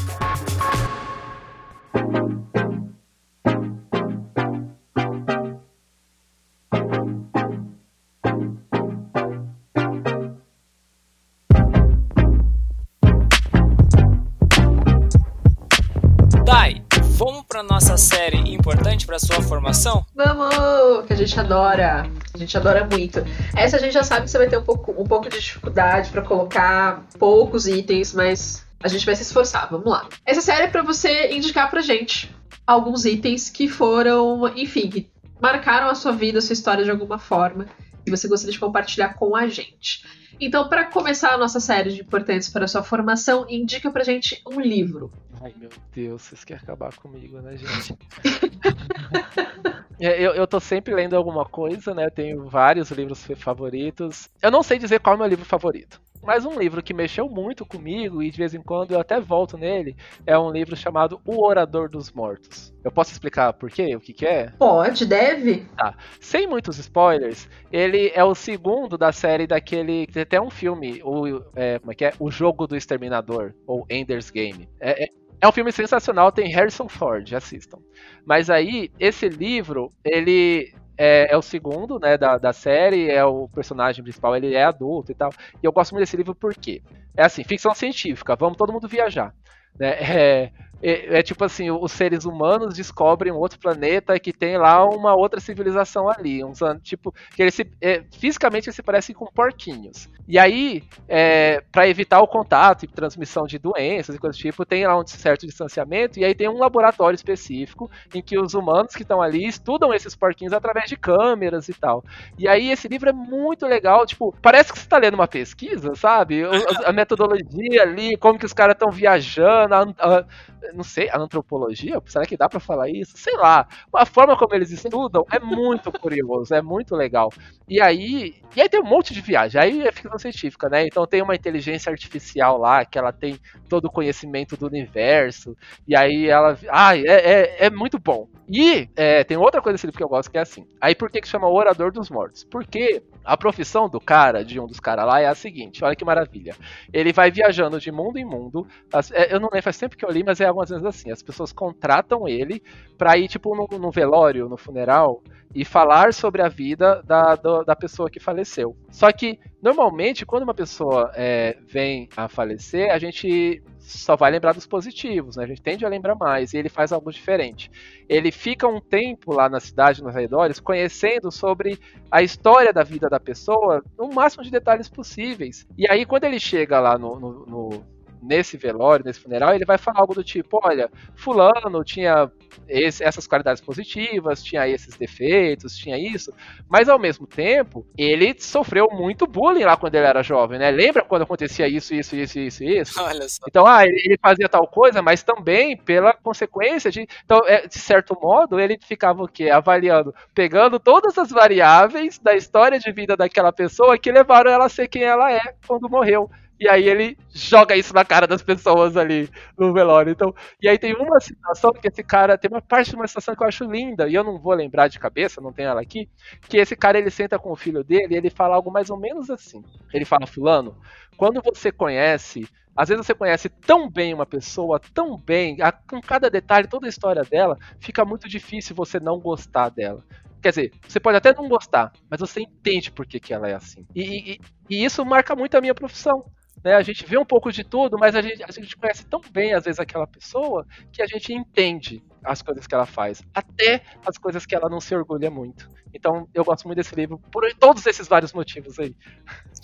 Importante para sua formação? Vamos! Que a gente adora. A gente adora muito. Essa a gente já sabe que você vai ter um pouco, um pouco de dificuldade para colocar poucos itens, mas a gente vai se esforçar. Vamos lá. Essa série é para você indicar pra gente alguns itens que foram, enfim, que marcaram a sua vida, a sua história de alguma forma, e você gostaria de compartilhar com a gente. Então, para começar a nossa série de importantes para a sua formação, indica pra gente um livro. Ai, meu Deus, vocês querem acabar comigo, né, gente? É, eu, eu tô sempre lendo alguma coisa, né? Eu tenho vários livros favoritos. Eu não sei dizer qual é o meu livro favorito. Mas um livro que mexeu muito comigo e de vez em quando eu até volto nele é um livro chamado O Orador dos Mortos. Eu posso explicar por quê? O que, que é? Pode, deve. Tá. Sem muitos spoilers, ele é o segundo da série daquele. Tem até um filme, o, é, como é que é? O Jogo do Exterminador, ou Ender's Game. É, é, é um filme sensacional, tem Harrison Ford, assistam. Mas aí, esse livro, ele é, é, o segundo, né, da, da série, é o personagem principal, ele é adulto e tal. E eu gosto muito desse livro porque é assim, ficção científica, vamos todo mundo viajar. Né? É, é, é, tipo assim, os seres humanos descobrem um outro planeta que tem lá uma outra civilização ali. Uns, tipo, que eles se, é, fisicamente eles se parecem com porquinhos. E aí, é, para evitar o contato e transmissão de doenças e coisas do tipo, tem lá um certo distanciamento, e aí tem um laboratório específico em que os humanos que estão ali estudam esses porquinhos através de câmeras e tal. E aí esse livro é muito legal, tipo, parece que você está lendo uma pesquisa, sabe? A, a metodologia ali, como que os caras estão viajando, a, a, não sei, a antropologia, será que dá para falar isso? Sei lá. A forma como eles estudam é muito curioso, é muito legal. E aí, e aí tem um monte de viagem, aí é ficção científica, né? Então tem uma inteligência artificial lá, que ela tem todo o conhecimento do universo, e aí ela. Ai, é, é, é muito bom. E é, tem outra coisa que eu gosto que é assim. Aí por que, que chama Orador dos Mortos? Porque a profissão do cara, de um dos caras lá, é a seguinte: olha que maravilha. Ele vai viajando de mundo em mundo. As, é, eu não lembro, faz tempo que eu li, mas é algumas vezes assim. As pessoas contratam ele pra ir, tipo, no, no velório, no funeral, e falar sobre a vida da, do, da pessoa que faleceu. Só que, normalmente, quando uma pessoa é, vem a falecer, a gente só vai lembrar dos positivos, né? A gente tende a lembrar mais, e ele faz algo diferente. Ele fica um tempo lá na cidade, nos arredores, conhecendo sobre a história da vida da pessoa, no máximo de detalhes possíveis. E aí, quando ele chega lá no, no, no nesse velório, nesse funeral, ele vai falar algo do tipo: olha, Fulano tinha esse, essas qualidades positivas, tinha esses defeitos, tinha isso, mas ao mesmo tempo, ele sofreu muito bullying lá quando ele era jovem, né? Lembra quando acontecia isso, isso, isso, isso, isso? Olha só. Então, ah, ele fazia tal coisa, mas também pela consequência de. Então, é, de certo modo, ele ficava o quê? Avaliando, pegando todas as variáveis da história de vida daquela pessoa que levaram ela a ser quem ela é quando morreu. E aí ele joga isso na cara das pessoas ali no velório. Então, e aí tem uma situação que esse cara tem uma parte de uma situação que eu acho linda e eu não vou lembrar de cabeça, não tenho ela aqui, que esse cara ele senta com o filho dele e ele fala algo mais ou menos assim. Ele fala: "Fulano, quando você conhece às vezes você conhece tão bem uma pessoa, tão bem, com cada detalhe, toda a história dela, fica muito difícil você não gostar dela. Quer dizer, você pode até não gostar, mas você entende por que, que ela é assim. E, e, e isso marca muito a minha profissão. Né? A gente vê um pouco de tudo, mas a gente, a gente conhece tão bem, às vezes, aquela pessoa que a gente entende as coisas que ela faz, até as coisas que ela não se orgulha muito. Então, eu gosto muito desse livro por todos esses vários motivos aí.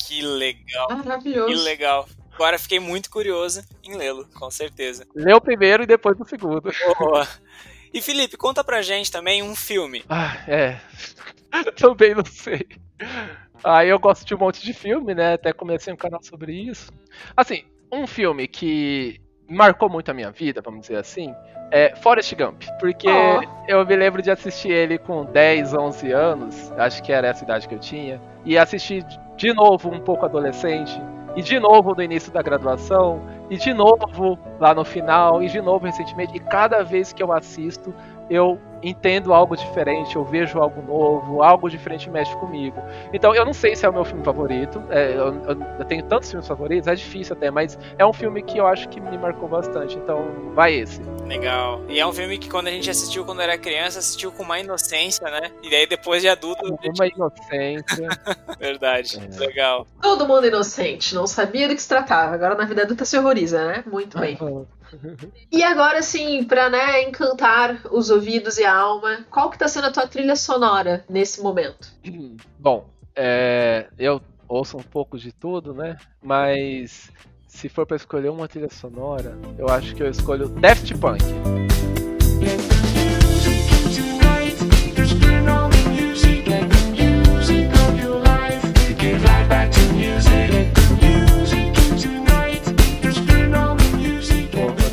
Que legal. Maravilhoso. Que legal. Agora fiquei muito curioso em lê-lo, com certeza. Lê o primeiro e depois o segundo. Boa. E Felipe, conta pra gente também um filme. Ah, é. Também não sei. Ah, eu gosto de um monte de filme, né? Até comecei um canal sobre isso. Assim, um filme que marcou muito a minha vida, vamos dizer assim, é Forrest Gump. Porque Oh. eu me lembro de assistir ele com 10, 11 anos, acho que era essa idade que eu tinha, e assistir de novo um pouco adolescente, e de novo no início da graduação, e de novo lá no final, e de novo recentemente, e cada vez que eu assisto, eu entendo algo diferente, eu vejo algo novo, algo diferente mexe comigo. Então eu não sei se é o meu filme favorito, é, eu, eu- eu tenho tantos filmes favoritos, é difícil até, mas é um filme que eu acho que me marcou bastante, então vai esse. Legal. E é um filme que quando a gente assistiu quando era criança, assistiu com uma inocência, né? E daí depois de adulto, a gente- Uma inocência. verdade. É. Legal. Todo mundo inocente, não sabia do que se tratava. Agora na vida adulta se horroriza, né? Muito bem. E agora sim, pra né, encantar os ouvidos e a alma, qual que tá sendo a tua trilha sonora nesse momento? Bom, é, eu ouço um pouco de tudo, né? Mas se for pra escolher uma trilha sonora, eu acho que eu escolho Daft Punk. uma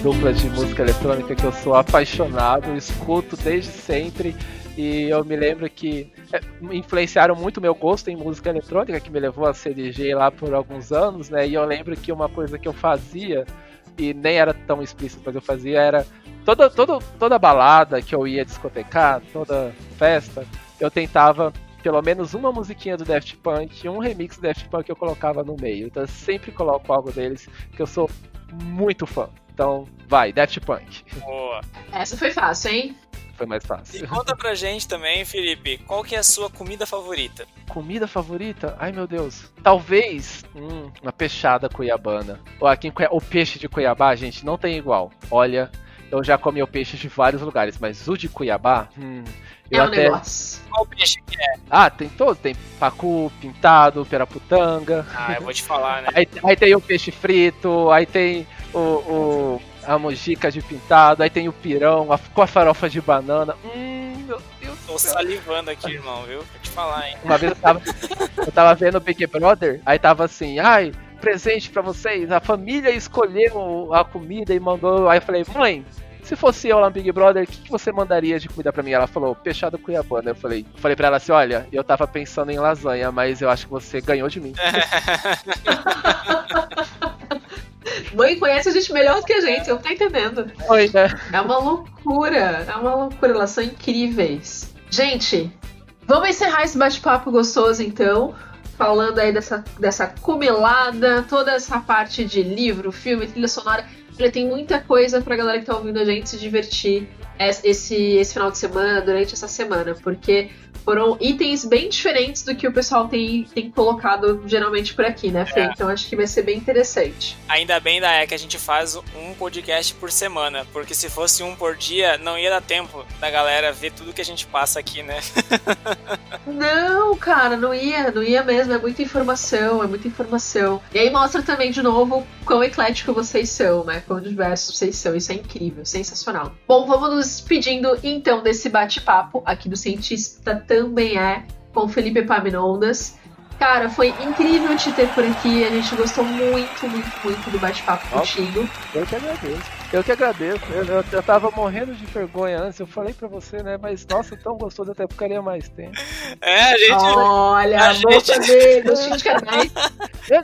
dupla de música eletrônica que eu sou apaixonado, escuto desde sempre. E eu me lembro que é, influenciaram muito meu gosto em música eletrônica, que me levou a ser DJ lá por alguns anos, né? E eu lembro que uma coisa que eu fazia, e nem era tão explícito, mas eu fazia, era toda, toda, toda balada que eu ia discotecar, toda festa, eu tentava pelo menos uma musiquinha do Daft Punk, um remix do Daft Punk eu colocava no meio. Então eu sempre coloco algo deles, que eu sou muito fã. Então, vai, Daft Punk. Boa. Essa foi fácil, hein? Foi mais E fácil. conta pra gente também, Felipe, qual que é a sua comida favorita? Comida favorita? Ai meu Deus. Talvez hum, uma peixada cuiabana. Ou aqui o peixe de Cuiabá, gente, não tem igual. Olha, eu já comi o peixe de vários lugares, mas o de Cuiabá, hum, eu é um até. negócio. Qual peixe que é? Ah, tem todos, tem pacu, pintado, peraputanga. Ah, eu vou te falar, né? Aí, aí tem o peixe frito, aí tem o, o- a mojica de pintado, aí tem o pirão a- com a farofa de banana. Hum, meu Deus Tô salivando aqui, irmão, viu? Vou te falar, hein? Uma vez eu tava, eu tava vendo o Big Brother, aí tava assim, ai, presente pra vocês, a família escolheu a comida e mandou. Aí eu falei, mãe, se fosse eu lá no Big Brother, o que, que você mandaria de comida pra mim? Ela falou, peixada cuiabana. Eu falei, eu falei pra ela assim, olha, eu tava pensando em lasanha, mas eu acho que você ganhou de mim. Mãe conhece a gente melhor do que a gente, eu tô entendendo. Foi, né? É uma loucura, é uma loucura, elas são incríveis. Gente, vamos encerrar esse bate-papo gostoso então, falando aí dessa, dessa comelada, toda essa parte de livro, filme, trilha sonora. Já tem muita coisa pra galera que tá ouvindo a gente se divertir es- esse, esse final de semana, durante essa semana, porque foram itens bem diferentes do que o pessoal tem, tem colocado geralmente por aqui, né, Fê? É. Então acho que vai ser bem interessante. Ainda bem, Daé, que a gente faz um podcast por semana, porque se fosse um por dia, não ia dar tempo da galera ver tudo que a gente passa aqui, né? Não, cara, não ia, não ia mesmo. É muita informação, é muita informação. E aí mostra também, de novo, quão eclético vocês são, né? Quão diversos vocês são. Isso é incrível, sensacional. Bom, vamos nos despedindo então desse bate-papo aqui do Cientista Também É, com Felipe Paminondas. Cara, foi incrível te ter por aqui. A gente gostou muito, muito, muito do bate-papo contigo. Eu que agradeço. Eu que agradeço. Eu, eu, eu tava morrendo de vergonha antes. Eu falei pra você, né? Mas nossa, tão gostoso, eu até ficaria mais tempo. É, a gente. Olha, a gente- mais. Eu-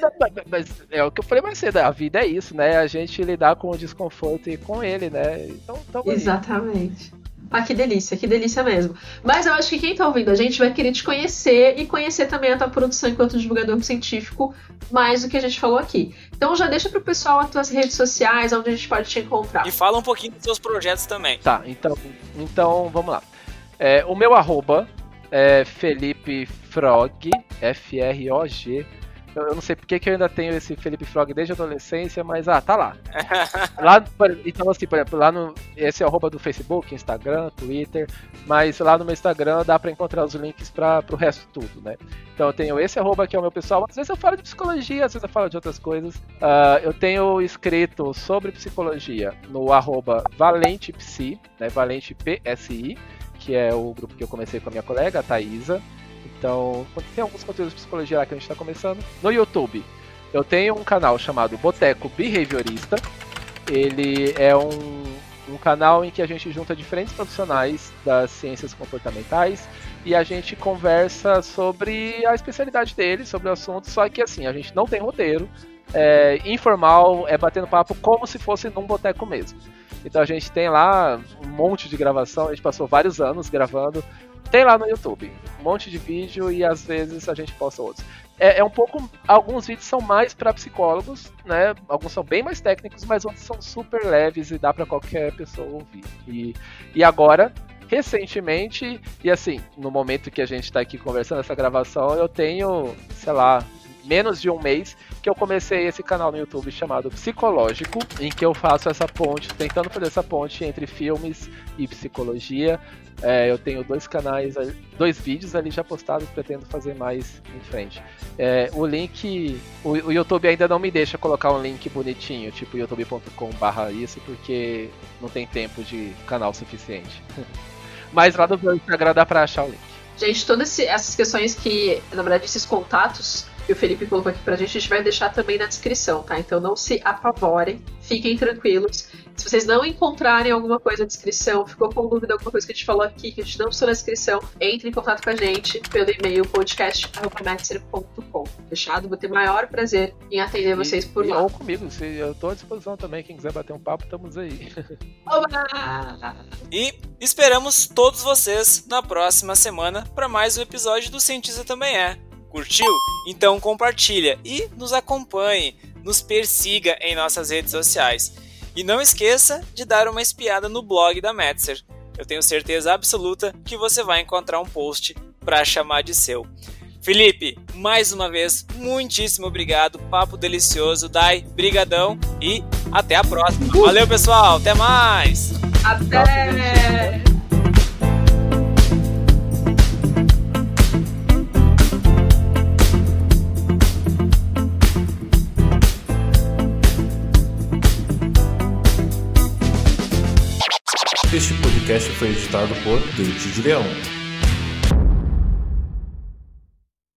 mas- é o que eu falei mais cedo, a vida é isso, né? A gente lidar com o desconforto e com ele, né? Então, então Exatamente. Ah, que delícia, que delícia mesmo. Mas eu acho que quem tá ouvindo a gente vai querer te conhecer e conhecer também a tua produção enquanto divulgador científico, mais do que a gente falou aqui. Então já deixa pro pessoal as tuas redes sociais, onde a gente pode te encontrar. E fala um pouquinho dos seus projetos também. Tá, então, então vamos lá. É, o meu arroba é Felipe Frog, F-R-O-G, Eu, eu não sei porque que eu ainda tenho esse Felipe Frog desde a adolescência, mas ah, tá lá. lá então, assim, por exemplo, lá no. Esse é o arroba do Facebook, Instagram, Twitter, mas lá no meu Instagram dá para encontrar os links para o resto tudo, né? Então eu tenho esse arroba que é o meu pessoal. Às vezes eu falo de psicologia, às vezes eu falo de outras coisas. Uh, eu tenho escrito sobre psicologia no arroba ValentePsi, né? Valente PSI, que é o grupo que eu comecei com a minha colega, a Thaisa. Então, tem alguns conteúdos de psicologia lá que a gente está começando. No YouTube, eu tenho um canal chamado Boteco Behaviorista. Ele é um, um canal em que a gente junta diferentes profissionais das ciências comportamentais e a gente conversa sobre a especialidade deles, sobre o assunto, só que assim, a gente não tem roteiro, é informal, é batendo papo como se fosse num boteco mesmo. Então a gente tem lá um monte de gravação, a gente passou vários anos gravando tem lá no YouTube. Um monte de vídeo e às vezes a gente posta outros. É, é um pouco. Alguns vídeos são mais para psicólogos, né? Alguns são bem mais técnicos, mas outros são super leves e dá para qualquer pessoa ouvir. E, e agora, recentemente, e assim, no momento que a gente está aqui conversando essa gravação, eu tenho, sei lá, menos de um mês que eu comecei esse canal no YouTube chamado Psicológico, em que eu faço essa ponte, tentando fazer essa ponte entre filmes e psicologia. É, eu tenho dois canais, dois vídeos ali já postados, pretendo fazer mais em frente. É, o link, o, o, YouTube ainda não me deixa colocar um link bonitinho, tipo youtube.com/barra isso, porque não tem tempo de canal suficiente. Mas lá no meu Instagram dá pra achar o link. Gente, todas essas questões que, na verdade, esses contatos que o Felipe colocou aqui pra gente, a gente vai deixar também na descrição, tá? Então não se apavorem, fiquem tranquilos. Se vocês não encontrarem alguma coisa na descrição, ficou com dúvida alguma coisa que a gente falou aqui, que a gente não precisa na descrição, entre em contato com a gente pelo e-mail podcast.com. Fechado? Vou ter maior prazer em atender e, vocês por lá. Ou comigo, se eu tô à disposição também. Quem quiser bater um papo, estamos aí. Oba! E esperamos todos vocês na próxima semana para mais um episódio do Cientista Também É. Curtiu? Então compartilha e nos acompanhe, nos persiga em nossas redes sociais. E não esqueça de dar uma espiada no blog da Metzer. Eu tenho certeza absoluta que você vai encontrar um post para chamar de seu. Felipe, mais uma vez, muitíssimo obrigado. Papo delicioso. Dai, brigadão e até a próxima. Valeu, pessoal. Até mais. Até. Podcast foi editado por Dente de Leão.